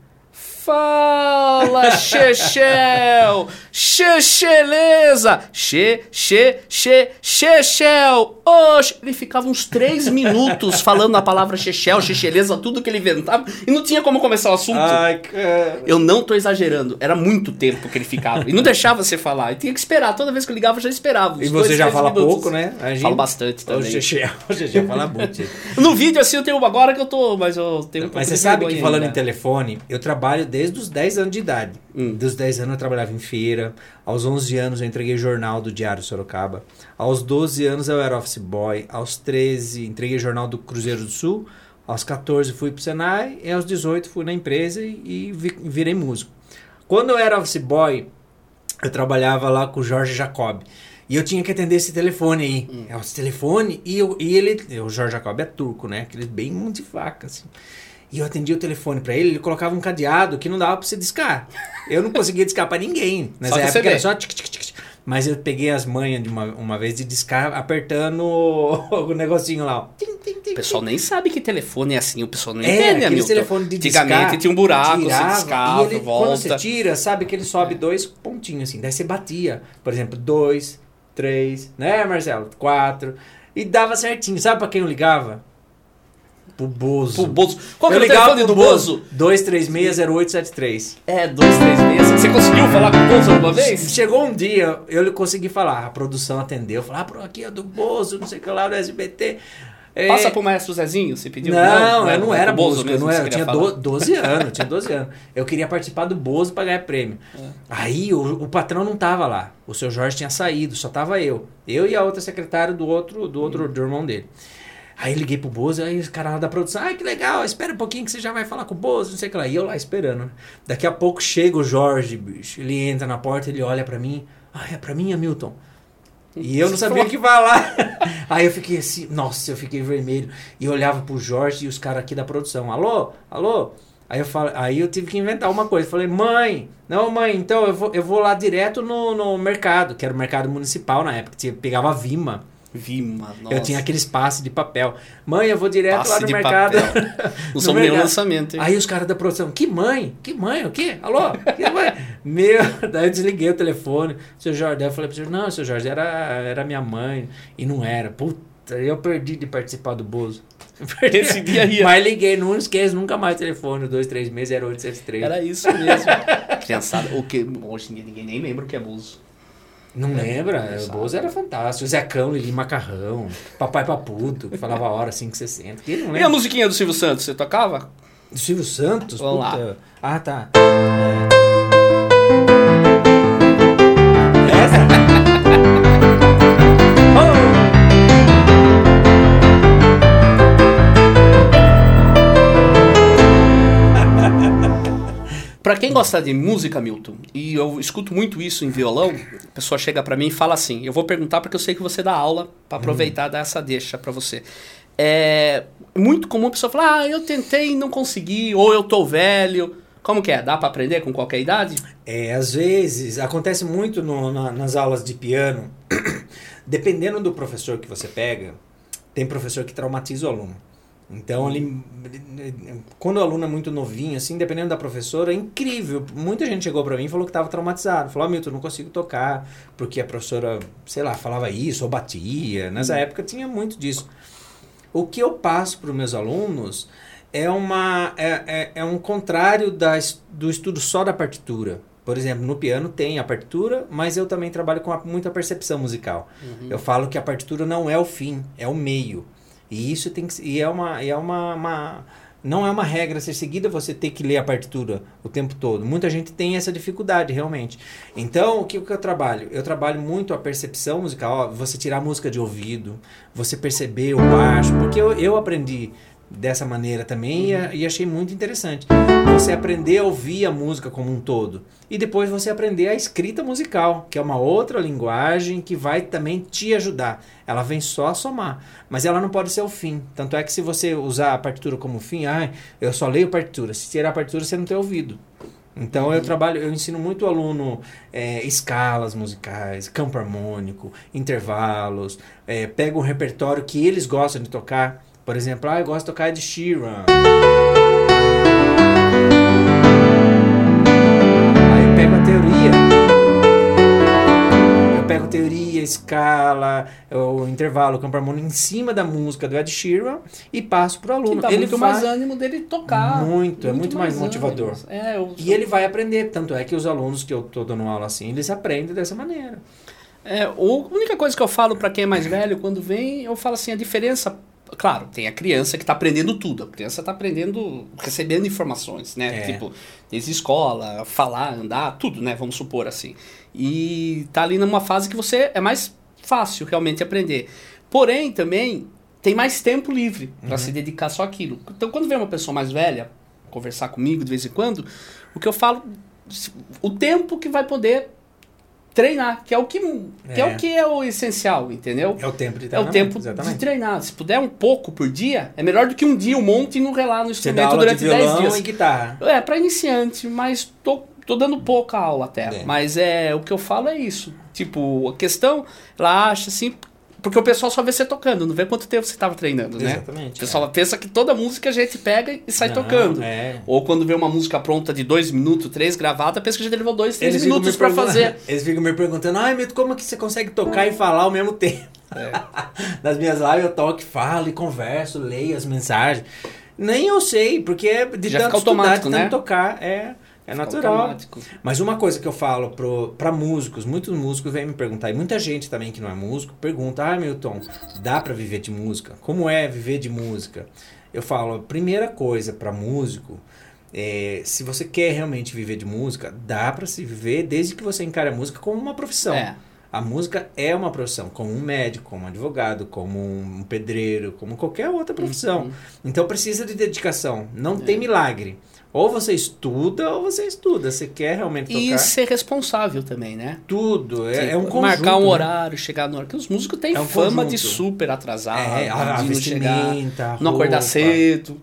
fala Chechel, Checheleza, Che, Che, Che, Chechel, oxe. Ele ficava uns três minutos falando a palavra Chechel, Checheleza, tudo que ele inventava, e não tinha como começar o assunto. Ai, cara. Eu não tô exagerando. Era muito tempo que ele ficava. E não deixava você falar. E tinha que esperar. Toda vez que eu ligava, eu já esperava. E você dois, já fala minutos. pouco, né? A gente- Falo bastante O também. Xexé, o Xexé fala muito. No vídeo, assim, eu tenho uma agora que eu tô... Mas eu tenho um Mas você sabe que vergonha falando em ainda. telefone, eu trabalho desde os 10 anos de idade. Hum. Dos 10 anos eu trabalhava em feira. Aos 11 anos eu entreguei jornal do Diário Sorocaba. Aos 12 anos eu era office boy. Aos 13 entreguei jornal do Cruzeiro do Sul. Aos 14 fui pro Senai. E aos 18 fui na empresa e, e vi- virei músico. Quando eu era office boy, eu trabalhava lá com o Jorge Jacob. E eu tinha que atender esse telefone aí. É esse telefone e, eu, e ele. O Jorge Jacob é turco, né? Aquele bem mão de faca, assim. E eu atendia o telefone pra ele, ele colocava um cadeado que não dava pra você discar. Eu não conseguia discar pra ninguém. Nessa Só época era só tic, tic, tic, tic. Mas eu peguei as manhas de uma, uma vez de discar apertando o, o negocinho lá. Tim, tim, tim, O pessoal nem sabe que telefone é assim. O pessoal não é, entende, Hamilton. telefone de Antigamente discar, tinha um buraco, tirava, você discava, e ele, volta. Quando você tira, sabe que ele sobe dois pontinhos assim. Daí você batia. Por exemplo, dois, três, né, Marcelo? Quatro. E dava certinho. Sabe pra quem eu ligava? Pro Bozo. Pro Bozo. Qual que eu é o telefone do Bozo? 2360873. É, dois, três meses. Você conseguiu falar com o Bozo alguma vez? Chegou um dia, eu consegui falar, a produção atendeu, falou, ah, aqui é do Bozo, não sei o que lá, do SBT. É, Passa pro maestro Zezinho, você pediu? Não, eu não é era o Bozo músico, eu, mesmo não era, eu tinha queria falar. do- 12 anos, eu tinha 12 anos. Eu queria participar do Bozo pra ganhar prêmio. É. Aí o, o patrão não tava lá, o seu Jorge tinha saído, só tava eu. Eu e a outra secretária do outro, do outro do irmão dele. Aí liguei pro Bozo, aí os caras lá da produção, ai que legal, espera um pouquinho que você já vai falar com o Bozo, não sei o que lá. E eu lá esperando. né? Daqui a pouco chega o Jorge, bicho. Ele entra na porta, ele olha pra mim. Ah, é pra mim, Hamilton? E eu não sabia o que falar. Aí eu fiquei assim, nossa, eu fiquei vermelho. E eu olhava pro Jorge e os caras aqui da produção. Alô? Alô? Aí eu, falo, aí eu tive que inventar uma coisa. Falei, mãe, não, mãe, então eu vou, eu vou lá direto no, no mercado, que era o mercado municipal na época. Tinha- Pegava Vima. Vima, nossa. Eu tinha aqueles passes de papel. Mãe, eu vou direto Passe lá no mercado. Não nenhum mercado. lançamento, hein? Aí os caras da produção, que mãe? Que mãe? O quê? Alô? Que mãe? Meu, daí eu desliguei o telefone. Seu Jorge, daí eu falei pro senhor, não, seu Jorge, era, era minha mãe. E não era. Puta, eu perdi de participar do Bozo. Perdi. Esse dia ia. Mas liguei, não esqueço nunca mais o telefone, 2360873. Era isso mesmo. Criançada, o que hoje ninguém nem lembra o que é Bozo. Não lembra? não o. Bozo era fantástico. O Zecão, Lili Macarrão, Papai Paputo, que falava a hora 560. Quem não E a lembra? musiquinha do Silvio Santos, você tocava? Do Silvio Santos? Vamos lá. Puta. Ah, tá. É. Pra quem gosta de música, Milton, e eu escuto muito isso em violão, a pessoa chega pra mim e fala assim: eu vou perguntar porque eu sei que você dá aula pra aproveitar dar essa deixa pra você. É muito comum a pessoa falar: ah, eu tentei e não consegui, ou eu tô velho. Como que é? Dá pra aprender com qualquer idade? É, às vezes, acontece muito no- na- nas aulas de piano, dependendo do professor que você pega, tem professor que traumatiza o aluno. Então, ele, quando o aluno é muito novinho, assim, dependendo da professora, é incrível. Muita gente chegou pra mim e falou que estava traumatizado. Falou, ah, Milton, não consigo tocar, porque a professora, sei lá, falava isso, ou batia. Nessa época tinha muito disso. O que eu passo para os meus alunos é, uma, é, é, é um contrário da, do estudo só da partitura. Por exemplo, no piano tem a partitura, mas eu também trabalho com a, muita percepção musical. Eu falo que a partitura não é o fim, é o meio. E isso tem que e é uma e é uma, uma- não é uma regra a ser seguida você ter que ler a partitura o tempo todo. Muita gente tem essa dificuldade realmente. Então, o que, que eu trabalho? Eu trabalho muito a percepção musical, ó, você tirar a música de ouvido, você perceber o baixo, porque eu, eu aprendi dessa maneira também e, e achei muito interessante. Você aprender a ouvir a música como um todo e depois você aprender a escrita musical, que é uma outra linguagem que vai também te ajudar. Ela vem só a somar, mas ela não pode ser o fim. Tanto é que se você usar a partitura como fim, ah, eu só leio partitura. Se tirar a partitura, você não tem ouvido. Então eu trabalho, eu ensino muito aluno é, escalas musicais, campo harmônico, intervalos, é, pego um repertório que eles gostam de tocar. Por exemplo, ah, eu gosto de tocar de Sheeran. Aí eu pego a teoria. Eu pego a teoria, escala, o intervalo, o campo harmônico em cima da música do Ed Sheeran e passo pro Que aluno. dá ele muito mais ânimo dele tocar. Muito, é muito mais motivador. ânimo. É, eu, E ele vai aprender. Tanto é que os alunos que eu tô dando aula assim, eles aprendem dessa maneira. É, a única coisa que eu falo pra quem é mais velho, quando vem, eu falo assim, a diferença. Claro, tem a criança que tá aprendendo tudo. A criança tá aprendendo, recebendo informações, né? É. Tipo, desde escola, falar, andar, tudo, né? Vamos supor assim. E tá ali numa fase que você é mais fácil realmente aprender. Porém, também tem mais tempo livre pra se dedicar só àquilo. Então, quando vem uma pessoa mais velha conversar comigo de vez em quando, o que eu falo, o tempo que vai poder treinar, que é o que, que é. É. o que é o essencial, entendeu? É o tempo de É o tempo exatamente. de treinar. Se puder um pouco por dia, é melhor do que um dia um monte e não relar no instrumento aula de durante 10 violão dias. e guitarra. É, pra iniciante, mas tô, tô dando pouca aula até. É. Mas é o que eu falo é isso. Tipo, a questão, ela acha assim. Porque o pessoal só vê você tocando, não vê quanto tempo você tava treinando, né? Exatamente, O pessoal pensa que toda música a gente pega e sai Não, tocando. é. Ou quando vê uma música pronta de dois minutos, três gravada, pensa que a gente levou dois, três ficam minutos pergun- fazer. Eles ficam me perguntando, ai, Milton, como é que você consegue tocar e falar ao mesmo tempo? É. Nas minhas lives eu toco, falo e converso, leio as mensagens. Nem eu sei, porque é de Já tanto fica estudar, automático, de tanto né? tocar, é, é natural. Automático. Mas uma coisa que eu falo pro, pra músicos, muitos músicos vêm me perguntar, e muita gente também que não é músico, pergunta, ah, Milton, dá pra viver de música? Como é viver de música? Eu falo, a primeira coisa pra músico, é, se você quer realmente viver de música, dá pra se viver desde que você encare a música como uma profissão. É. A música é uma profissão, como um médico, como um advogado, como um pedreiro, como qualquer outra profissão. Uhum. Então precisa de dedicação, não É. tem milagre. Ou você estuda ou você estuda. Você quer realmente tocar E ser responsável também, né? tudo. É, é um conjunto. Marcar um né? horário, chegar no horário. Porque os músicos têm É um fama conjunto. de super atrasar, É, de não chegar, não acordar cedo.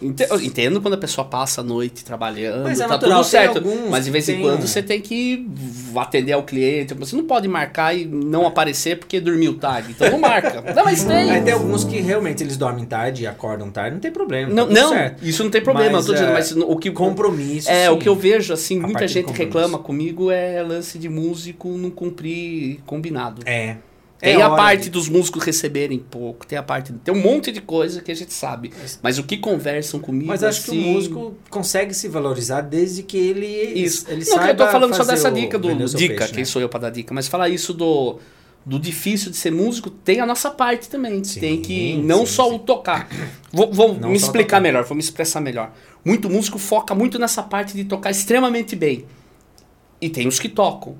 Entendo quando a pessoa passa a noite trabalhando, Mas é tá natural, tudo certo. alguns Mas de vez em tem quando você tem que atender ao cliente. Você não pode marcar e não aparecer porque dormiu tarde. Então não marca. não, mas tem. Aí tem alguns que realmente eles dormem tarde e acordam tarde, não tem problema. Não, tá não certo. isso não tem problema. Mas, eu tô dizendo, é, mas o que Compromisso. É, sim. o que eu vejo, assim, A muita gente reclama comigo é lance de músico não cumprir combinado. É. Tem É a parte de- dos músicos receberem pouco, tem a parte. Tem um monte de coisa que a gente sabe. Mas o que conversam comigo. Mas acho que o assim, músico consegue se valorizar desde que ele, Isso. ele não, que eu tô falando só dessa dica do dica, peixe, quem né? sou eu pra dar dica, mas falar isso do, do difícil de ser músico, tem a nossa parte também. Sim, tem que não sim, só sim. o tocar. Vou, vou me explicar tocar. melhor, vou me expressar melhor. Muito músico foca muito nessa parte de tocar extremamente bem. E tem os que tocam.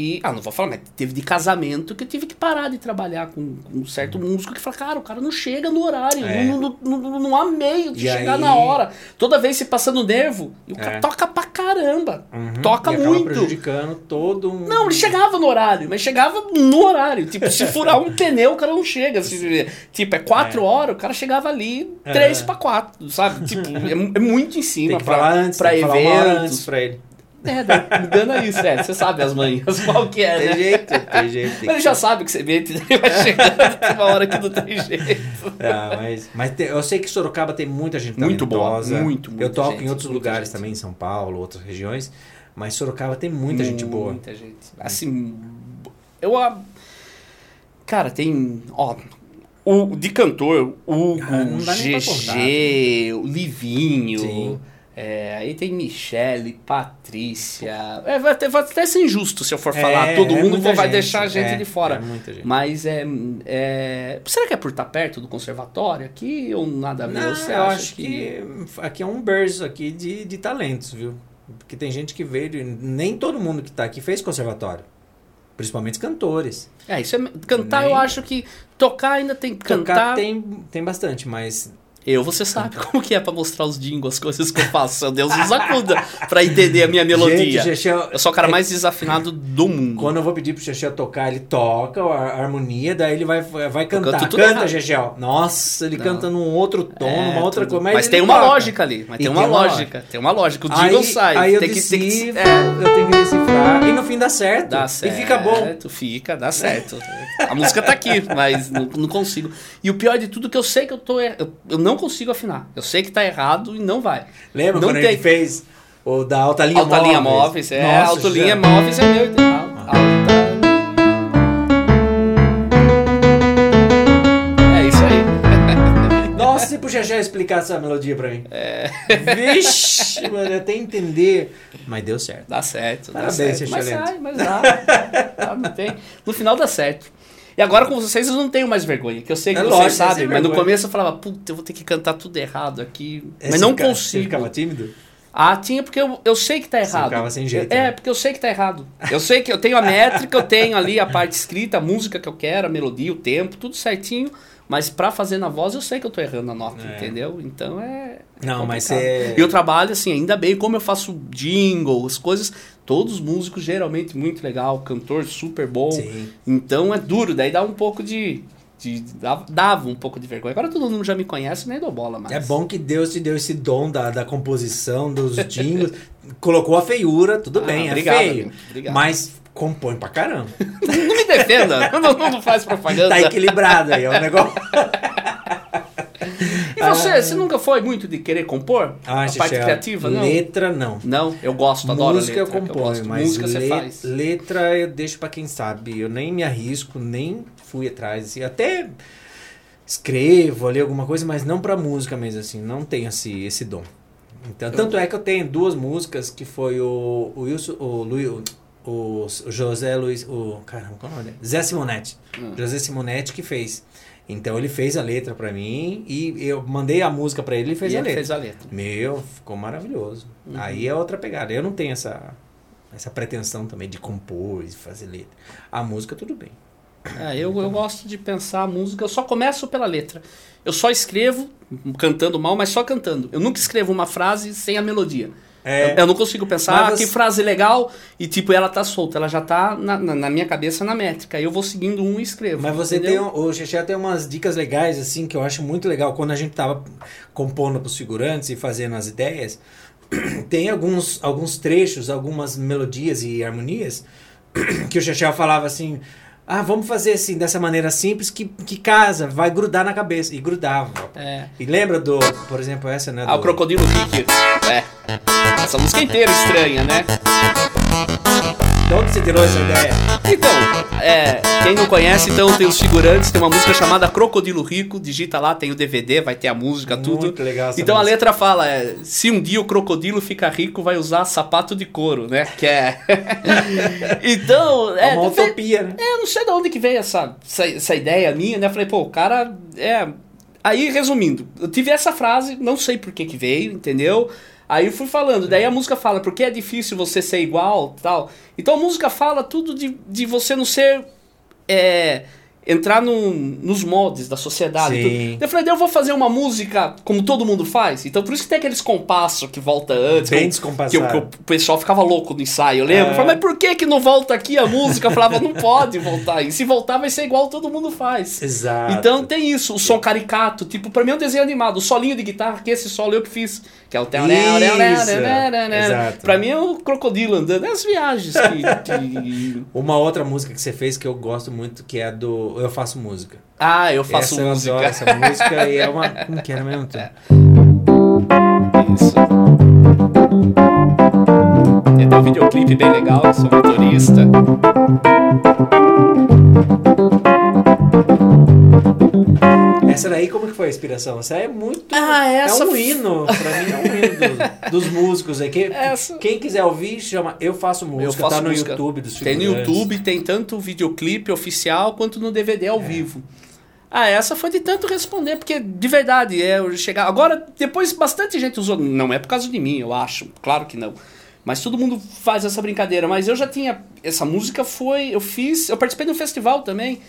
E, ah, não vou falar, mas teve de casamento que eu tive que parar de trabalhar com, com um certo músico que fala, cara, o cara não chega no horário, É. não, não, não, não, há meio de E chegar aí- na hora. Toda vez se passando nervo, e o cara É. toca pra caramba. Uhum. Toca e muito. prejudicando todo um... Não, ele chegava no horário, mas chegava no horário. Tipo, se furar um pneu, o cara não chega. Se- tipo, é quatro É. horas, o cara chegava ali É. três pra quatro, sabe? Tipo, é, é muito em cima Tem que pra, falar antes, pra tem que falar uma hora eventos. antes pra ele. É, dá- engana isso, é. Você sabe as manhas, qual que é, Tem né? jeito, tem jeito. tem Mas ele já sabe que você daí vai chegando tem uma hora que não tem jeito. Ah, mas mas tem- eu sei que Sorocaba tem muita gente Muito boa, talentosa. muito, Eu muita toco gente, em outros muita lugares gente. também, em São Paulo, outras regiões. Mas Sorocaba tem muita gente boa. Muita gente. Assim, eu. a- Cara, tem. Ó. O, de cantor, o Hugo, Ah, não dá nem pra contar. GG, o Livinho. Sim. É, aí tem Michele, Patrícia. É, vai, até, vai até ser injusto se eu for É, falar todo é mundo, vai gente, deixar a gente é, de fora. é gente. Mas é, é. Será que é por estar perto do conservatório aqui ou nada a ver? Não, Você eu acho que... aqui é um berço aqui de, de talentos, viu? Porque tem gente que veio, nem todo mundo que tá aqui fez conservatório. Principalmente cantores. É, isso é. Cantar, Nem- eu acho que. Tocar ainda tem que Cantar cantar. tem, tem bastante, mas Eu, você sabe como que é pra mostrar os jingles, as coisas que eu faço. Deus nos acuda pra entender a minha melodia. Gente, Chechel, eu sou o cara é- mais desafinado do mundo. Quando eu vou pedir pro Chechel tocar, ele toca a harmonia, daí ele vai, vai cantar. Canta. Chechel. Nossa, ele Não. canta num outro tom, É, numa outra tudo. coisa. Mas, ele tem uma toca. lógica ali. Mas E tem uma lógica. Tem uma lógica. O jingle Aí, sai. aí eu tem, que, tem que. decifro, É, eu tenho que decifrar, e no fim dá certo. Dá E certo. fica bom. Fica, dá certo. A música tá aqui, mas não, não consigo. E o pior de tudo é que eu sei que eu tô. er- Eu, eu não consigo afinar. Eu sei que tá errado e não vai. Lembra Não quando a tem. gente fez o da alta linha Alta móveis? linha móveis, é. Nossa, alta linha já- móveis é meu. Alta, alta É isso aí. Nossa, se pro Chechel explicar essa melodia pra mim. É. Vixe, mano, até entender. Mas deu certo. Dá certo. Parabéns, dá certo. Mas sai, mas dá. Dá, não tem. No final dá certo. E agora com vocês eu não tenho mais vergonha, que eu sei que É vocês lógico, sabem, mas no vergonha. começo eu falava, puta, eu vou ter que cantar tudo errado aqui. É, mas você não fica- Você consigo. ficava tímido? Ah, tinha porque eu, eu sei que tá Você errado. ficava sem jeito, É, né? porque eu sei que tá errado. Eu sei que eu tenho a métrica, eu tenho ali a parte escrita, a música que eu quero, a melodia, o tempo, tudo certinho. Mas pra fazer na voz eu sei que eu tô errando a nota, É. entendeu? Então é. é Não, mas complicado. você- E eu trabalho assim, ainda bem, como eu faço jingle, as coisas. Todos os músicos geralmente muito legal, cantor super bom. Sim. Então é duro, daí dá um pouco de. de dava, dava um pouco de vergonha. Agora todo mundo já me conhece, nem dou bola mais. É bom que Deus te deu esse dom da, da composição, dos jingles. colocou a feiura, tudo Ah, bem, obrigado, é feio. amigo, obrigado. Mas compõe pra caramba. Não me defenda, não, não faz propaganda. Tá equilibrado aí, é um negócio. E você, você nunca foi muito de querer compor? Ah, a parte Xixé, criativa, não? Letra, não. Não, eu gosto, adoro Música eu letra. que componho, gosto. mas Música você le- faz. letra eu deixo pra quem sabe. Eu nem me arrisco, nem fui atrás. Assim. Até escrevo ali alguma coisa, mas não pra música mesmo, assim. Não tenho esse, esse dom. Então, tanto é que eu tenho duas músicas que foi o, o Wilson, o, Luiz, o, José Luiz, o caramba, qual é o nome? Zé Simonetti. Hum. José Simonetti que fez. Então ele fez a letra pra mim e eu mandei a música pra ele e ele fez E a ele letra. fez a letra. Meu, ficou maravilhoso. Uhum. Aí é outra pegada. Eu não tenho essa, essa pretensão também de compor e fazer letra. A música, tudo bem. É, eu, eu gosto de pensar a música, eu só começo pela letra. Eu só escrevo, cantando mal, mas só cantando. Eu nunca escrevo uma frase sem a melodia. É. Eu, não consigo pensar, ah, você- que frase legal, e tipo, ela tá solta, ela já tá na, na, na minha cabeça na métrica. Eu vou seguindo um e escrevo. Mas você entendeu? tem. O Xexé tem umas dicas legais, assim, que eu acho muito legal. Quando a gente tava compondo pros figurantes e fazendo as ideias, tem alguns, alguns trechos, algumas melodias e harmonias que o Xexé falava assim. Ah, vamos fazer assim, dessa maneira simples que, que casa, vai grudar na cabeça. E grudava. É. E lembra do, por exemplo, essa, né? Ah, o do- Crocodilo Rick. É. Essa música inteira estranha, né? De onde você tirou essa ideia? Então, é, quem não conhece, então tem os figurantes, tem uma música chamada Crocodilo Rico, digita lá, tem o DVD, vai ter a música, tudo. Muito legal essa Então a música. letra fala, é, se um dia o crocodilo ficar rico, vai usar sapato de couro, né? Que é. então, É é. uma utopia, né? é, eu não sei de onde que veio essa, essa, essa ideia minha, né? Eu falei, pô, o cara é. Aí, resumindo, eu tive essa frase, não sei por que que veio, entendeu? Aí eu fui falando, daí a música fala, porque é difícil você ser igual tal. Então a música fala tudo de, de você não ser. É, entrar no, nos moldes da sociedade. e tudo. Eu falei, eu vou fazer uma música como todo mundo faz. Então por isso que tem aqueles compassos que volta antes. Bem descompassado. que, que o pessoal ficava louco no ensaio, eu lembro. É. Eu falei, mas por que que não volta aqui a música? Eu falava, não pode voltar. E se voltar vai ser igual todo mundo faz. Exato. Então tem isso, o som caricato, tipo, pra mim é um desenho animado, o solinho de guitarra, que esse solo eu que fiz, que é o Exato. Pra mim é o crocodilo andando, é as viagens que, que- Uma outra música que você fez que eu gosto muito, que é a Eu Faço Música. Ah, eu faço essa, eu música. adoro essa música e é uma... Como que era mesmo? Tom? Isso. Tem até um videoclipe bem legal, eu sou motorista. Essa daí, como que foi a inspiração? Essa é muito... Ah, essa É um hino, pra mim é um hino dos, dos músicos aí. Que, Essa- Quem quiser ouvir, chama Eu Faço Música. Eu faço tá no música. YouTube dos Tem no. YouTube, tem tanto o videoclipe oficial quanto no DVD ao vivo. Ah, essa foi de tanto responder, porque de verdade, é eu chegar. Agora, depois bastante gente usou. Não é por causa de mim, eu acho. Claro que não. Mas todo mundo faz essa brincadeira. Mas eu já tinha. Essa música foi. Eu fiz. Eu participei de um festival também.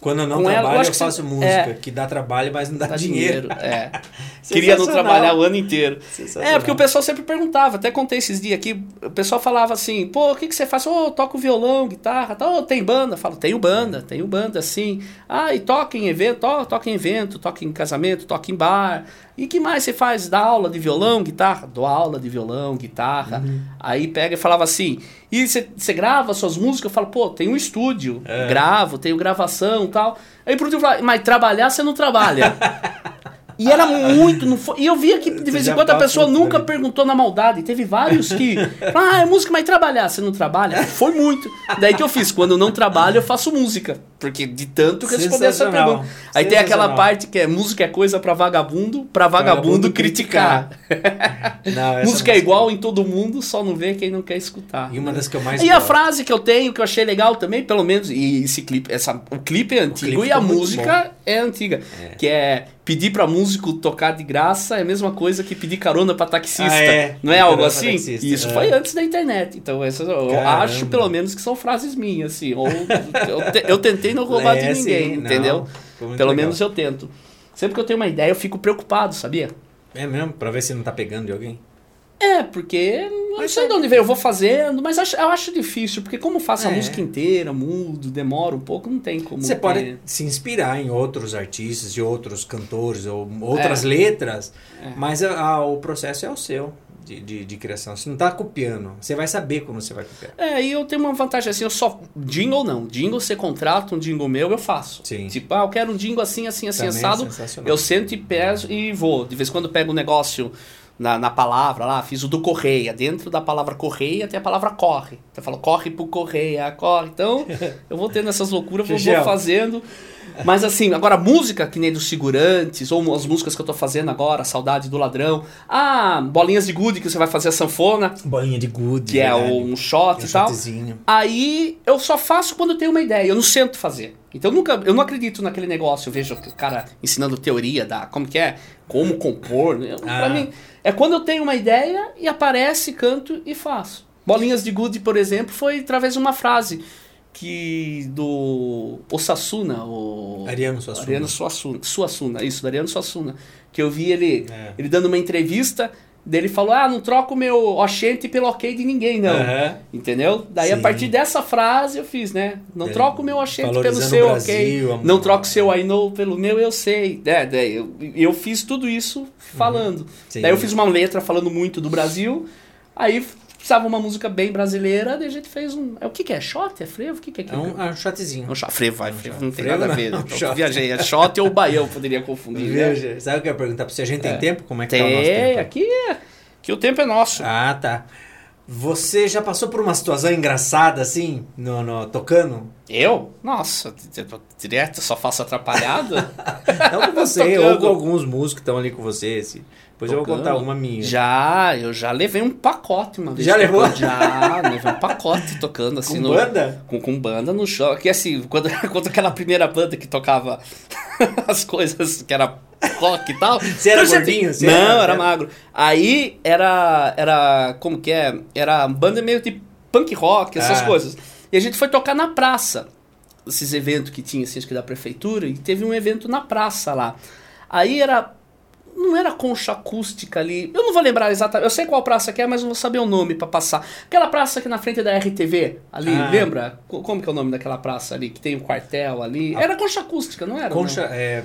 Quando eu não Com ela, trabalho, eu eu faço você- música, é. que dá trabalho, mas não dá, Dá dinheiro. dinheiro. É. Queria não trabalhar o ano inteiro. É, porque o pessoal sempre perguntava, até contei esses dias aqui, o pessoal falava assim, pô, o que, que você faz? Ô, eu toco violão, guitarra, tal, tem banda? Eu falo, tenho banda, tenho banda, sim. Ah, e toca em evento? To- Toca em evento, toca em casamento, toca em bar. E que mais você faz? Dá aula de violão, guitarra? Dou aula de violão, guitarra. Aí pega e falava assim, e você grava suas músicas? Eu falo, pô, tem um estúdio, É. gravo, tenho gravação e tal. Aí por último, eu falo, mas trabalhar você não trabalha. E era muito. Não foi, e eu via que de vez em quando a pessoa nunca aí. perguntou na maldade. Teve vários que. Ah, é música, mas trabalhar. Você não trabalha? Foi muito. Daí que eu fiz. Quando eu não trabalho, eu faço música. Porque de tanto que responder essa pergunta. Aí tem aquela parte que é música é coisa pra vagabundo, pra vagabundo, Vagabundo criticar. Não, música é igual em todo mundo, só não vê quem não quer escutar. E uma das que eu mais E a gosto. frase que eu tenho, que eu achei legal também, pelo menos, e esse clipe, essa, o clipe é antigo clipe e a música é antiga. Que é pedir pra músico tocar de graça é a mesma coisa que pedir carona pra taxista. Ah, é. Não é Pedir algo assim? taxista, Isso é. foi antes da internet. Então, essas, eu Caramba. acho, pelo menos, que são frases minhas, assim. Ou eu, te- eu tentei não roubar É, de ninguém, sim, entendeu? Pelo legal. menos eu tento. Sempre que eu tenho uma ideia, eu fico preocupado, sabia? É mesmo? Pra ver se não tá pegando de alguém? É, porque eu não Mas sei é- de onde veio, eu vou fazendo, mas acho- eu acho difícil, porque como faço a É. música inteira, mudo, demora um pouco, não tem como. Você ter- pode se inspirar em outros artistas, de outros cantores ou outras É. letras, É. mas a- a- o processo é o seu de, de, de criação. Você não tá copiando, você vai saber quando você vai copiar. É, e eu tenho uma vantagem assim, eu só. Jingle não. Jingle você contrata um jingle meu, eu faço. Sim. Tipo, ah, eu quero um jingle assim, assim, assim, Também é assado. sensacional. eu sento e peso e vou. De vez em quando eu pego um negócio na, na palavra lá, fiz o do correia. Dentro da palavra correia tem a palavra corre. Então eu falo, corre pro correia, corre. Então, eu vou tendo essas loucuras, vou, vou fazendo. Mas assim, agora música que nem dos figurantes, ou as músicas que eu tô fazendo agora, Saudade do Ladrão. Ah, bolinhas de gude que você vai fazer a sanfona, Bolinha de good. que é um shot Um e tal. shotzinho. Aí eu só faço quando eu tenho uma ideia, eu não sento fazer. Então eu nunca, eu não acredito naquele negócio, eu vejo o cara ensinando teoria da como que é, como compor. né? Pra Ah. mim, é quando eu tenho uma ideia e aparece, canto e faço. Bolinhas de Good, por exemplo, foi através de uma frase que do Osasuna, o Ariano Suassuna. Ariano Suassuna, Suassuna, isso, do Ariano Suassuna, que eu vi ele, É. ele dando uma entrevista, dele falou: "Ah, não troco meu oxente pelo OK de ninguém, não". Aham. Entendeu? Daí a Sim. partir dessa frase eu fiz, né? Não É, troco meu oxente pelo seu, o ok? Brasil, a- Não troco seu I know pelo meu eu sei. É, daí eu, eu fiz tudo isso falando. Uhum. Daí eu fiz uma letra falando muito do Brasil. Aí precisava uma música bem brasileira, daí a gente fez um. É, o que, que é? Shot? É frevo? O que, que é? É um, é um shotzinho. Um shot. Frevo, vai. Frevo não tem Frevo nada a ver. é Então, viajei. É shot ou baião, poderia confundir. né? Veja, sabe o que eu ia perguntar pra você? A gente tem É. tempo? Como é que tá o nosso Tem, tempo? aqui, é- aqui o tempo é nosso. Ah, tá. Você já passou por uma situação engraçada assim, no, no- tocando? Eu? Nossa, di- di- direto, só faço atrapalhada. Não com você, ou com alguns músicos que estão ali com você. Assim. Depois eu vou Tocando. contar uma minha. Já, eu já levei um pacote uma vez. Já levou? tocando. Já, levei um pacote tocando assim Com no. banda? Com, com banda no show. Que assim, quando, quando aquela primeira banda que tocava as coisas que era rock e tal. Você era gordinho? Você Não, era- era, magro. Aí era. Era. Como que é? Era banda meio de punk rock, essas Ah. coisas. E a gente foi tocar na praça. esses eventos que tinha, assim, acho que da prefeitura, e teve um evento na praça lá. Aí era. Não era concha acústica ali. Eu não vou lembrar exatamente. Eu sei qual praça que é, mas não vou saber o nome pra passar. Aquela praça aqui na frente da RTV, ali, Ah. lembra? Co- Como que é o nome daquela praça ali? Que tem um quartel ali. Era concha acústica, não era? Concha, é,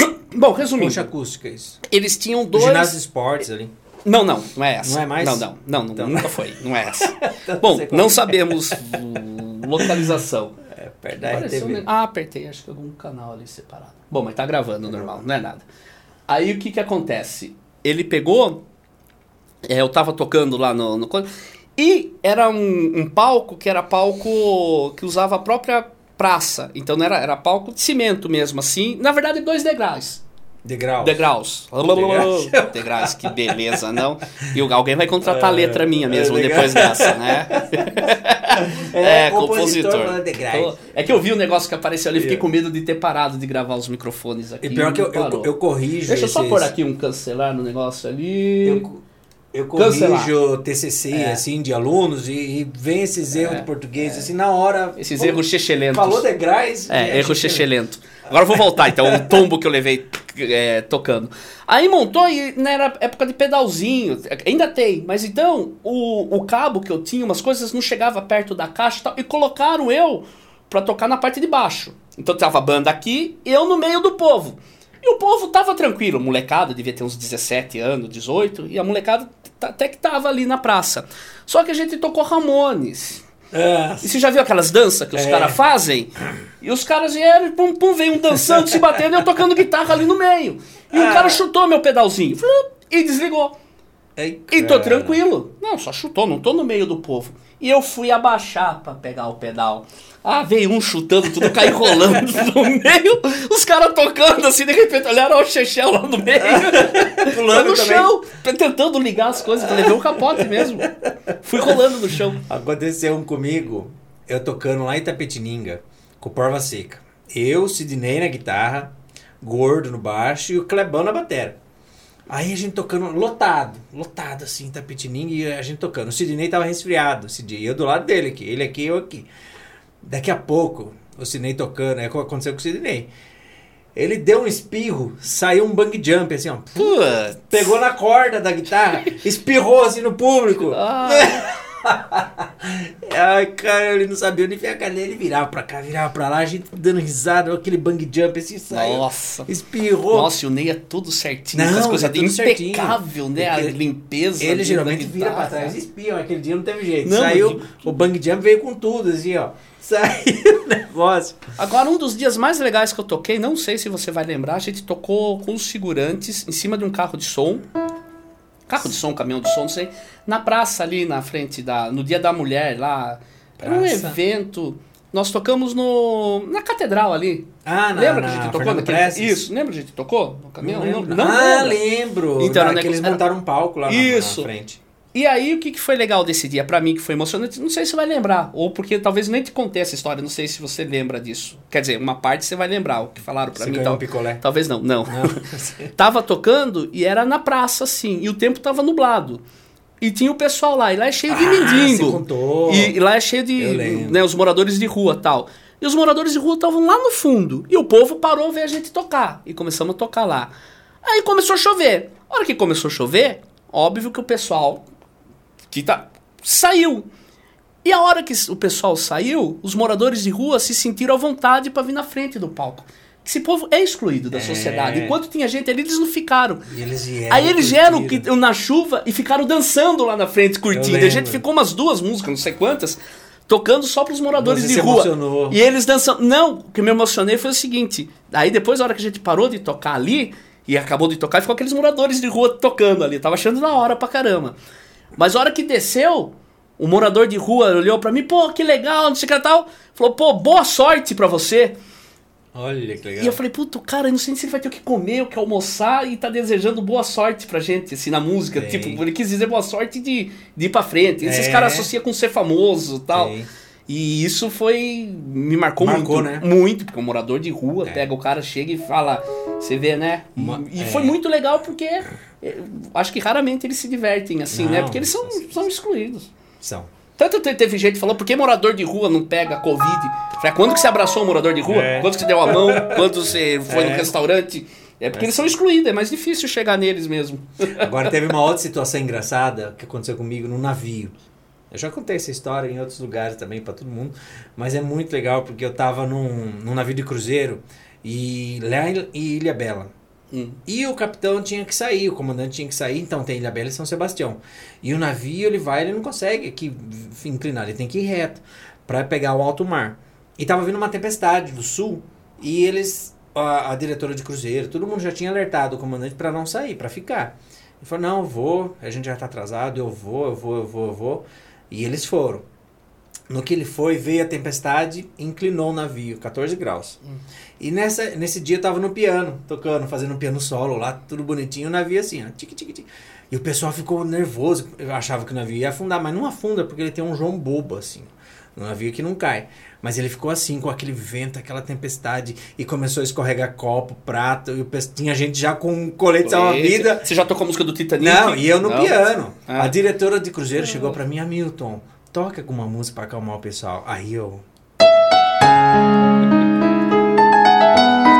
Não? Bom, resumindo. concha acústica, isso. Eles tinham Do dois. ginásio esportes ali. Não, não, não é essa. Não é mais? Não, não, não, não, Então. nunca foi. Não é essa. Então, Bom, não é. sabemos localização. É, perto da Apareceu um Ah, apertei, acho que algum canal ali separado. Bom, mas tá gravando normal, não é nada. Aí o que que acontece? Ele pegou, é, eu tava tocando lá no, no e era um, um palco que era palco que usava a própria praça. Então não era, era palco de cimento mesmo, assim. Na verdade, dois degraus. Degrau. Degraus. Degraus. Degraus, que beleza, não? E alguém vai contratar a letra minha mesmo é, depois dessa, né? É, compositor, fala degraus. Tô- É que eu vi o negócio que apareceu ali, fiquei É. com medo de ter parado de gravar os microfones aqui. E pior que eu, eu, eu corrijo Deixa eu só pôr aqui um cancelar no negócio ali. Eu, eu Cancelar. corrijo TCC, É. assim, de alunos e, e vem esses erros de português, assim, na hora... Esses pô, erros chechelentos. Falou degraus... É, erro chechelento. Agora eu vou voltar, então, o tombo que eu levei é, tocando. Aí montou e né, era época de pedalzinho, ainda tem, mas então o, o cabo que eu tinha, umas coisas não chegava perto da caixa e tal, e colocaram eu pra tocar na parte de baixo. Então tava a banda aqui, eu no meio do povo. E o povo tava tranquilo, molecada devia ter uns 17 anos, 18, e a molecada até que tava ali na praça. Só que a gente tocou Ramones. Ah, E você já viu aquelas danças que os É. caras fazem? E os caras vieram e pum, pum, veio um dançando, se batendo e eu tocando guitarra ali no meio. E o Ah. cara chutou meu pedalzinho e desligou. ai, E tô tranquilo. Não, só chutou, não tô no meio do povo. E eu fui abaixar pra pegar o pedal. Ah, veio um chutando, tudo caiu rolando no meio. Os caras tocando assim, de repente olharam ó, o Chechel lá no meio. Pulando no também. chão, tentando ligar as coisas. Levei um capote mesmo. Fui rolando no chão. Aconteceu um comigo, eu tocando lá em Tapetininga, com Porva Seca. Eu, Sidney na guitarra, Gordo no baixo e o Clebão na batera. Aí a gente tocando, lotado, lotado assim, Tapetininga e a gente tocando. O Sidney tava resfriado e eu do lado dele aqui, ele aqui, eu aqui. Daqui a pouco, o Sidney tocando, é o que aconteceu com o Sidney. Ele deu um espirro, saiu um bang jump assim, ó. Putz. Pegou na corda da guitarra, espirrou assim no público. Ah. Ai, cara, ele não sabia onde enfiar a canela, ele virava pra cá, virava pra lá, a gente dando risada, aquele bang jump assim, saiu, Nossa. espirrou. Nossa, e o Ney é tudo certinho, Não, as coisas é tudo impecável, né? A Ele- limpeza. ele geralmente vira pra trás e espirra, aquele dia não teve jeito. Não, saiu, o bang jump veio com tudo, assim, ó. Saiu o negócio. Agora, um dos dias mais legais que eu toquei, não sei se você vai lembrar, a gente tocou com os figurantes em cima de um carro de som. Carro de som, caminhão de som, não sei. Na praça ali na frente da. No dia da mulher lá. Era um Praça? evento. Nós tocamos no. Na catedral ali. Ah, na, lembra na que a gente tocou Fernando naquele. Prestes? Isso, lembra que a gente tocou no caminhão? Não lembro. não ah, lembra. lembro. Então, Na- era que eles montaram um palco lá na- Isso. na frente. E aí, o que, que foi legal desse dia pra mim, que foi emocionante? Não sei se você vai lembrar, ou porque talvez nem te contei essa história, não sei se você lembra disso. Quer dizer, uma parte você vai lembrar, o que falaram pra Você mim. ganhou Tal, um picolé. talvez não, não. Não. tava tocando e era na praça, assim, e o tempo tava nublado. E tinha o pessoal lá, e lá é cheio de Ah, mendigo. você contou. E, e lá é cheio de, né, os moradores de rua tal. E os moradores de rua estavam lá no fundo. E o povo parou ver a gente tocar. E começamos a tocar lá. Aí começou a chover. A hora que começou a chover, óbvio que o pessoal que tá saiu. E a hora que o pessoal saiu, os moradores de rua se sentiram à vontade para vir na frente do palco. Esse povo é excluído da É. sociedade. Enquanto tinha gente ali, eles não ficaram. E eles vieram. Aí eles vieram curtiram. na chuva e ficaram dançando lá na frente, curtindo. A gente ficou umas duas músicas, não sei quantas, tocando só pros moradores Você de rua. emocionou. E eles dançando. Não, o que me emocionei foi o seguinte: aí depois, na hora que a gente parou de tocar ali, e acabou de tocar, ficou aqueles moradores de rua tocando ali. Tava achando da hora pra caramba. Mas a hora que desceu, o morador de rua olhou pra mim, pô, que legal, não sei o que tal. Falou, pô, boa sorte pra você. Olha que legal. E eu falei, puto, cara, eu não sei se ele vai ter o que comer, o que almoçar e tá desejando boa sorte pra gente, assim, na música. Tem. Tipo, ele quis dizer boa sorte de, de ir pra frente. Esses É. caras associam com ser famoso e tal. Tem. E isso foi. Me marcou, Marcou, muito. né? Muito, porque o morador de rua É. pega o cara, chega e fala. Você vê, né? E, Uma- e é. foi muito legal porque. Acho que raramente eles se divertem assim, né? Não, Porque eles são, são excluídos. São. Tanto te- teve gente que falou, por que morador de rua não pega Covid? Falei, "Ah, quando que você abraçou um morador de rua? É. Quando que você deu a mão? quando você foi no É. restaurante? É porque eles são excluídos, é mais difícil chegar neles mesmo. Agora teve uma outra situação engraçada que aconteceu comigo num navio. Eu já contei essa história em outros lugares também para todo mundo, mas é muito legal porque eu tava num, num navio de cruzeiro e lá em Ilha Bela. Hum. E o capitão tinha que sair, o comandante tinha que sair, então tem Ilha Bela e São Sebastião. E o navio, ele vai, ele não consegue aqui inclinar, ele tem que ir reto para pegar o alto mar. E tava vindo uma tempestade do sul e eles, a, a diretora de cruzeiro, todo mundo já tinha alertado o comandante para não sair, para ficar. Ele falou: "Não, eu vou, a gente já tá atrasado, eu vou, eu vou, eu vou, eu vou". E eles foram. No que ele foi, veio a tempestade, inclinou o navio, 14 graus. E nessa, nesse dia eu tava no piano, tocando, fazendo um piano solo lá, tudo bonitinho, o navio assim, ó, tique, tique, tique. E o pessoal ficou nervoso, eu achava que o navio ia afundar, mas não afunda, porque ele tem um João Bobo, assim, um navio que não cai. Mas ele ficou assim, com aquele vento, aquela tempestade, e começou a escorregar copo, prato, e o pe- tinha gente já com um colete salva-vida. Você já tocou a música do Titanic? Não, e eu no Não? piano. Ah. A diretora de cruzeiro chegou pra mim, Hamilton, toca alguma música pra acalmar o pessoal. Aí eu.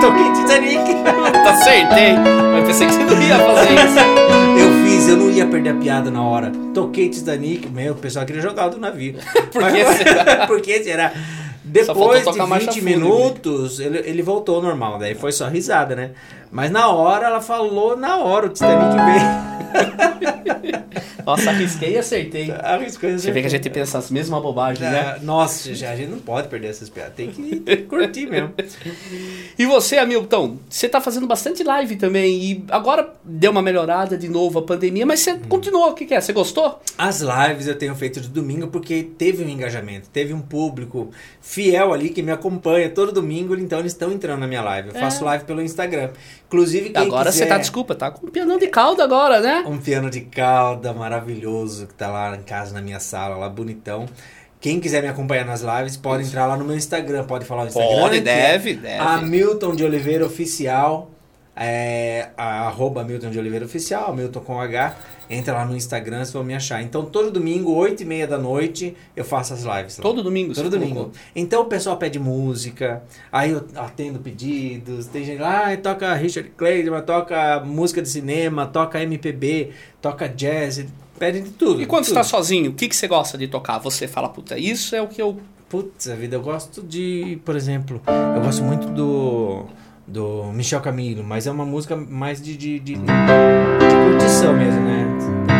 Toquei Titanic. Tá Acertei. Mas pensei que você não ia fazer isso. Eu fiz, eu não ia perder a piada na hora. Toquei Titanic, meu, o pessoal queria jogar do navio. Por que será? Por que será? Depois de marcha 20 fúnebre. minutos, ele, ele voltou ao normal. Daí foi só risada, né? Mas na hora, ela falou, na hora, o Titanic veio. Nossa, arrisquei e acertei. Arriscou Você vê que a gente pensa as mesmas bobagens, né? É, Nossa, já, a gente não pode perder essas piadas. Tem que curtir mesmo. E você, Hamilton, você tá fazendo bastante live também. E agora deu uma melhorada de novo a pandemia, mas você continuou. O que, que é? Você gostou? As lives eu tenho feito de domingo porque teve um engajamento, teve um público fiel ali que me acompanha todo domingo, então eles estão entrando na minha live. Eu É. faço live pelo Instagram. Inclusive, quem agora quiser você tá, desculpa, tá com um pianão de calda agora, né? um piano de cauda maravilhoso que tá lá em casa, na minha sala, lá bonitão. Quem quiser me acompanhar nas lives, pode entrar lá no meu Instagram. Pode falar o Instagram. Pode, é deve, deve. Hamilton de Oliveira Oficial. É, arroba Milton de Oliveira Oficial, Milton com H. Entra lá no Instagram, vocês vão me achar. Então, todo domingo, 8 e meia da noite, eu faço as lives. lá. Todo domingo Todo você domingo. colocou. Então o pessoal pede música, aí eu atendo pedidos, tem gente lá, ah, toca Richard Clayton, toca música de cinema, toca MPB, toca jazz, pedem de tudo. E quando você tudo. tá sozinho, o que, que você gosta de tocar? Você fala, puta, isso é o que eu. Putz, a vida, eu gosto de, por exemplo, eu gosto muito do do Michel Camilo, mas é uma música mais de, de, de, de curtição mesmo, né? Ah?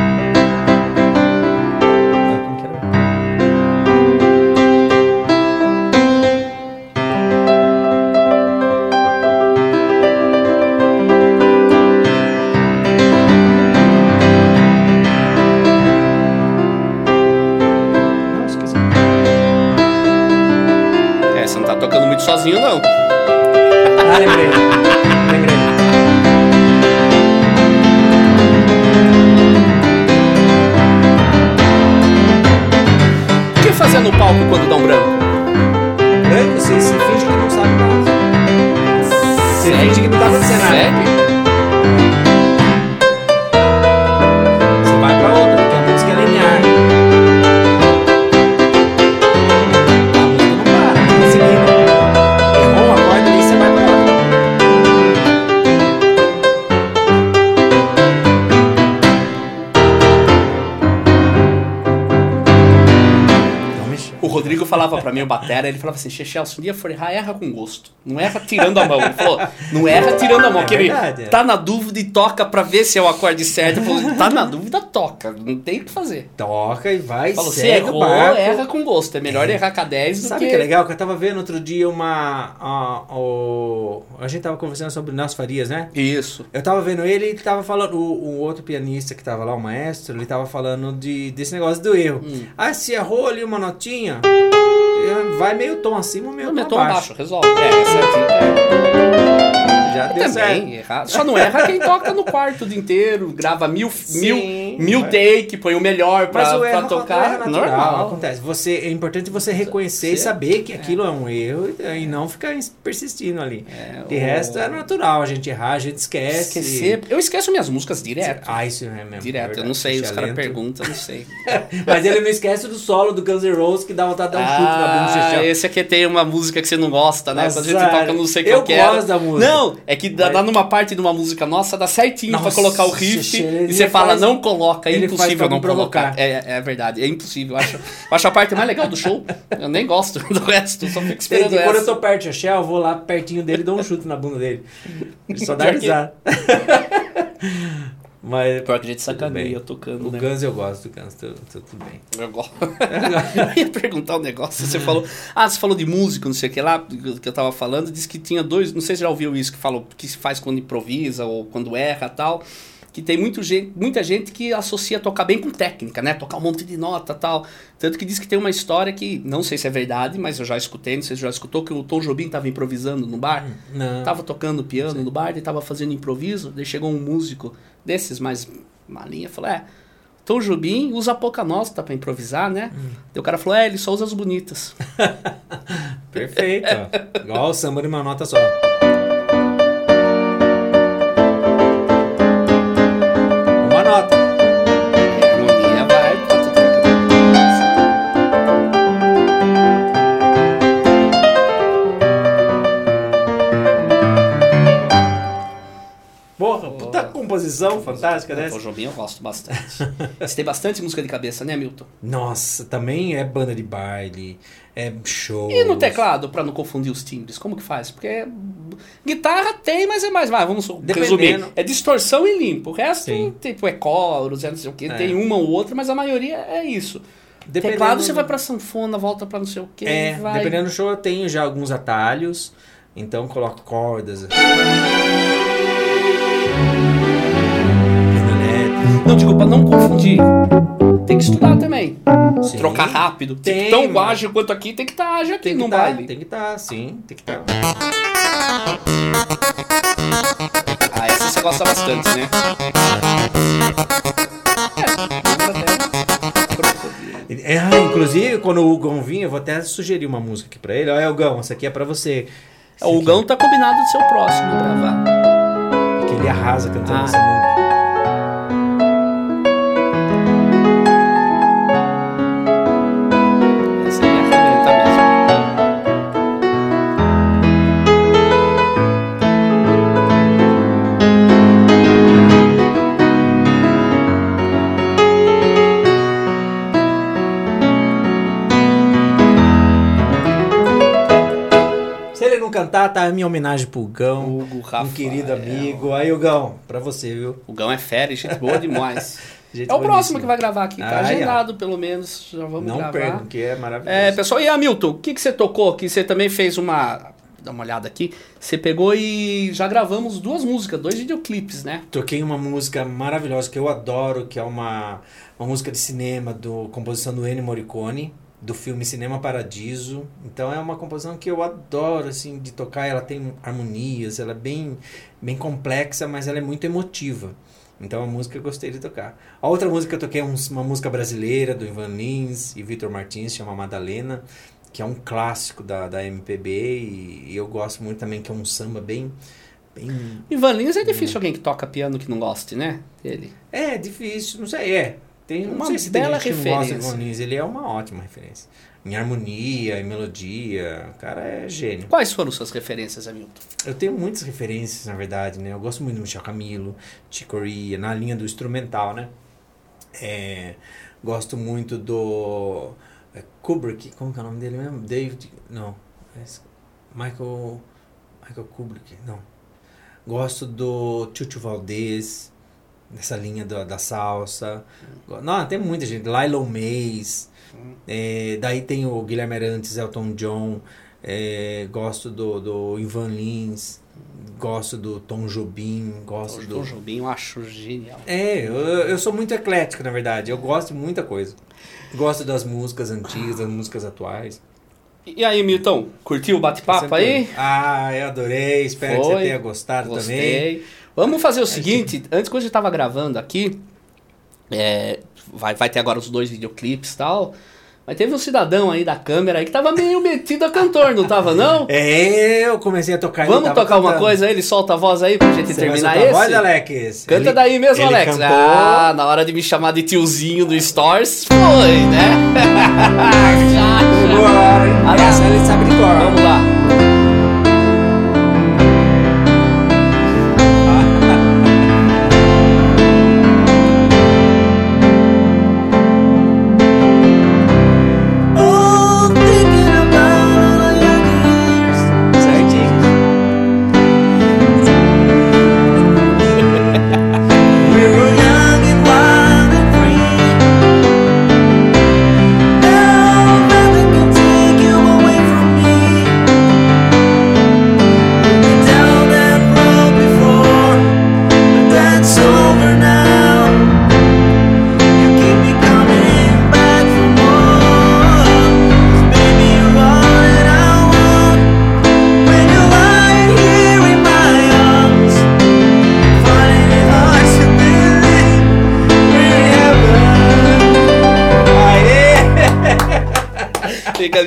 Não. É, você não tá tocando muito sozinho, não. Ah, falava pra mim, o Batera, ele falava assim, Chechel, se dia for errar, erra com gosto. Não erra tirando a mão. Ele falou, não erra tirando a mão. É porque ele é. tá na dúvida e toca pra ver se é o acorde certo. Ele falou, tá na dúvida, toca. Não tem o que fazer. Toca e vai, falou, se segue errou, erra com gosto. É melhor É. errar com a 10 do Sabe que... que é legal? Que eu tava vendo outro dia uma. A, o- a gente tava conversando sobre Nelson Farias, né? Isso. Eu tava vendo ele e tava falando. O, o outro pianista que tava lá, o maestro, ele tava falando de, desse negócio do erro. Hum. Ah, se errou ali uma notinha, vai meio tom acima, meio Não, tom abaixo. resolve. É, essa aqui Já é... deu certo. Também, errar. Só não erra quem toca no quarto o dia inteiro, grava mil, Sim. mil, mil mas- take, põe o melhor pra, Mas o pra erro, o tocar. é natural, normal. acontece. Você, é importante você reconhecer e Você- saber que aquilo é um erro e não ficar persistindo ali. É, De o- resto, é natural a gente errar, a gente esquece. Esquecer. Eu esqueço minhas músicas direto. Ah, isso é mesmo. Direto, é eu não sei, os verdade, caras perguntam, eu não sei. Mas ele não esquece do solo do Guns N' Roses que dá vontade de dar um chute na bunda do Ah, esse aqui tem uma música que você não gosta, né? Quando a gente toca, eu não sei Eu qual que era. gosto da música. Não, é que dá, Mas- dá numa parte de uma música nossa, dá certinho pra Nossa, colocar o riff e você ele fala, faz- não coloca, é ele impossível não me provocar. colocar. É, é verdade, é impossível. Eu acho, acho a parte mais legal do show. Eu nem gosto do resto, só fico esperando Entendi. Quando eu tô perto do Xixel, eu vou lá pertinho dele e dou um chute na bunda dele. Ele só dá risada. Mas Pior que a gente sacaneia tocando, o né? Guns eu gosto do Guns, tudo, tudo, tudo bem. Eu gosto. eu ia perguntar um negócio. Você falou. Ah, você falou de músico, não sei o que lá, que eu tava falando. Disse que tinha dois. Não sei se já ouviu isso, que falou que se faz quando improvisa ou quando erra tal. Que tem muito gente, muita gente que associa tocar bem com técnica, né? Tocar um monte de nota tal. Tanto que diz que tem uma história que, não sei se é verdade, mas eu já escutei, não sei se já escutou, que o Tom Jobim tava improvisando no bar. Não. Tava tocando piano no bar, ele tava fazendo improviso, daí chegou um músico desses mais malinha falou: É, Tom Jobim usa pouca nota pra improvisar, né? Daí o cara falou: É, ele só usa as bonitas. Perfeito. Igual o samba de uma nota só. Composição fantástica Tom dessa. Jobim eu gosto bastante. Você tem bastante música de cabeça, né, Milton? Nossa, também é banda de baile, é show. E no teclado, pra não confundir os timbres, como que faz? Porque guitarra tem, mas é mais. Vai, vamos Dependendo. resumir. É distorção e limpo. O resto, Sim. tipo, é coros, é não sei o quê. É. Tem uma ou outra, mas a maioria é isso. Dependendo Teclado você vai pra sanfona, volta pra não sei o quê. É, vai... dependendo do show eu tenho já alguns atalhos, então coloco cordas. Não, digo, pra não confundir. Tem que estudar também. Sim. Trocar rápido. Tem, tão mano. ágil quanto aqui, tem que estar ágil aqui Tem que no tá, baile. tem que estar, sim, tem que estar. Ah, essa você gosta bastante, né? É, É, ah, inclusive, quando o Hugão vir, eu vou até sugerir uma música aqui pra ele. Olha, Hugão, essa aqui é pra você. É, o Gão tá combinado de ser o próximo a gravar. Que ele arrasa cantando Ah. essa música. Não cantar, tá a minha homenagem pro Hugão. Hugo, Um querido amigo. Aí, Hugão, pra você, viu? O Gão é fera, e gente boa demais. Gente é o boníssima. próximo que vai gravar aqui, tá Ah, é. agendado pelo menos. Já vamos Não gravar. percam, que é maravilhoso. É, pessoal, e Hamilton, o que, que você tocou? Que você também fez uma. Dá uma olhada aqui. Você pegou e já gravamos duas músicas, dois videoclipes, né? Toquei uma música maravilhosa que eu adoro, que é uma, uma música de cinema do composição do Ennio Morricone, do filme Cinema Paradiso. Então é uma composição que eu adoro assim de tocar, ela tem harmonias, ela é bem bem complexa, mas ela é muito emotiva. Então a música eu gostei de tocar. A outra música que eu toquei é um- uma música brasileira do Ivan Lins e Vitor Martins, chama Madalena, que é um clássico da, da MPB e, e eu gosto muito também que é um samba bem bem Ivan Lins é difícil alguém que toca piano que não goste, né? Ele. É, difícil, não sei, é. Tem, Uma se bela tem referência. Ivan Lins, ele é uma ótima referência. Em harmonia, em melodia, o cara é gênio. Quais foram suas referências, Hamilton? Eu tenho muitas referências, na verdade, né? Eu gosto muito do Michel Camilo, Chicoria, na linha do instrumental, né? É, gosto muito do é, Kubrick, como que é o nome dele mesmo? David, não. é Michael, Michael Kubrick, não. Gosto do Chucho Valdez, nessa linha da, da salsa. Não, tem muita gente. Lilo Mays. É, daí tem o Guilherme Arantes, Elton John. é, gosto do, do Ivan Lins. Gosto do Tom Jobim. Gosto O do. Tom Jobim eu acho genial. É, eu, eu sou muito eclético, na verdade. Eu gosto de muita coisa. Gosto das músicas antigas, das músicas atuais. E aí, Milton, curtiu o bate-papo aí? Ah, eu adorei. Espero que Foi. você tenha gostado também. Vamos fazer o seguinte, antes quando a gente tava gravando aqui, É, vai, vai ter agora os dois videoclipes e tal. Mas teve um cidadão aí da câmera aí que tava meio metido a cantor, não tava não? É, eu comecei a tocar Vamos tocar uma cantando. coisa aí? Ele solta a voz aí pra gente Você terminar vai esse? voz, Alex? Canta Ele- daí mesmo, Alex. Cantou, Ah, na hora de me chamar de tiozinho do Stores, foi, né? Agora, Ah, essa ele sabe de cor. Vamos lá.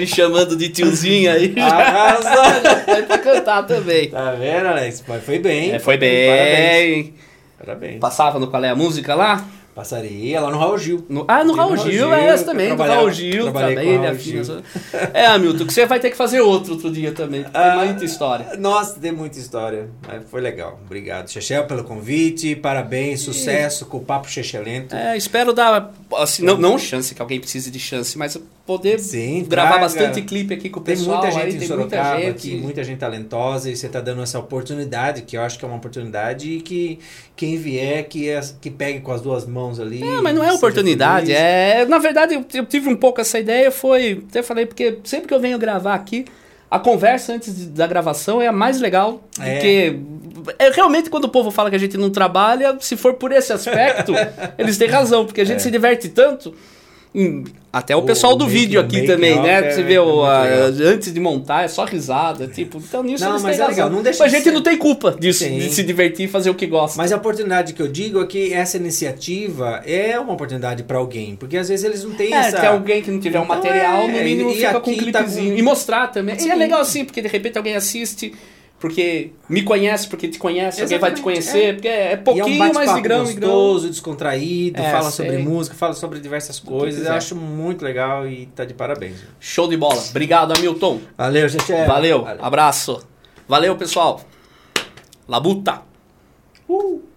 Me chamando de tiozinho aí. Arrasou. Vai pra cantar também. Tá vendo, Alex? Mas Foi bem. É, foi Parabéns. bem. Parabéns. Passava no Qual é a Música lá? Passaria lá no Raul Gil. No- ah, no Raul no Raul Gil, Gil, é essa também, trabalhava- Raul Gil também, minha filha. Gil. É, Hamilton, que você vai ter que fazer outro outro dia também. Tem Ah, muita história. Nossa, tem muita história. Mas foi legal. Obrigado, Chechel, pelo convite. Parabéns, sucesso com o Papo Chechelento. É, espero dar, assim, não, não chance, que alguém precise de chance, mas poder Sim, gravar traga. bastante clipe aqui com o Tem pessoal. muita gente aí, em tem Sorocaba muita gente. aqui, muita gente talentosa e você está dando essa oportunidade, que eu acho que é uma oportunidade e que quem vier, que, é- que pegue com as duas mãos ali. É, mas não é oportunidade. É, na verdade, eu, eu tive um pouco essa ideia, foi. Até falei, porque sempre que eu venho gravar aqui, a conversa antes de- da gravação é a mais legal. É. Porque realmente quando o povo fala que a gente não trabalha, se for por esse aspecto, eles têm razão, porque a gente É. se diverte tanto. Até o, O- pessoal do vídeo aqui também, né? é- Você vê é o, a- antes de montar, é só risada. Tipo, então nisso Não, mas é legal, não deixa Mas a gente ser. não tem culpa disso, Sim. de se divertir e fazer o que gosta. Mas a oportunidade que eu digo é que essa iniciativa é uma oportunidade para alguém, porque às vezes eles não têm É, essa. tem alguém que não tiver um Então, material, é, no mínimo e fica com um tá clipezinho. com- E mostrar também. E é Sim. legal assim, porque de repente alguém assiste, porque me conhece, porque te conhece, alguém vai te Exatamente, conhecer, é. porque é E pouquinho é um mais de bate-papo grão gostoso, descontraído, É, fala sei. sobre música, fala sobre diversas coisas. Eu acho muito legal e tá de parabéns. Show de bola. Obrigado, Hamilton. Valeu, gente. Valeu. Abraço. Valeu, pessoal. Labuta. Uh.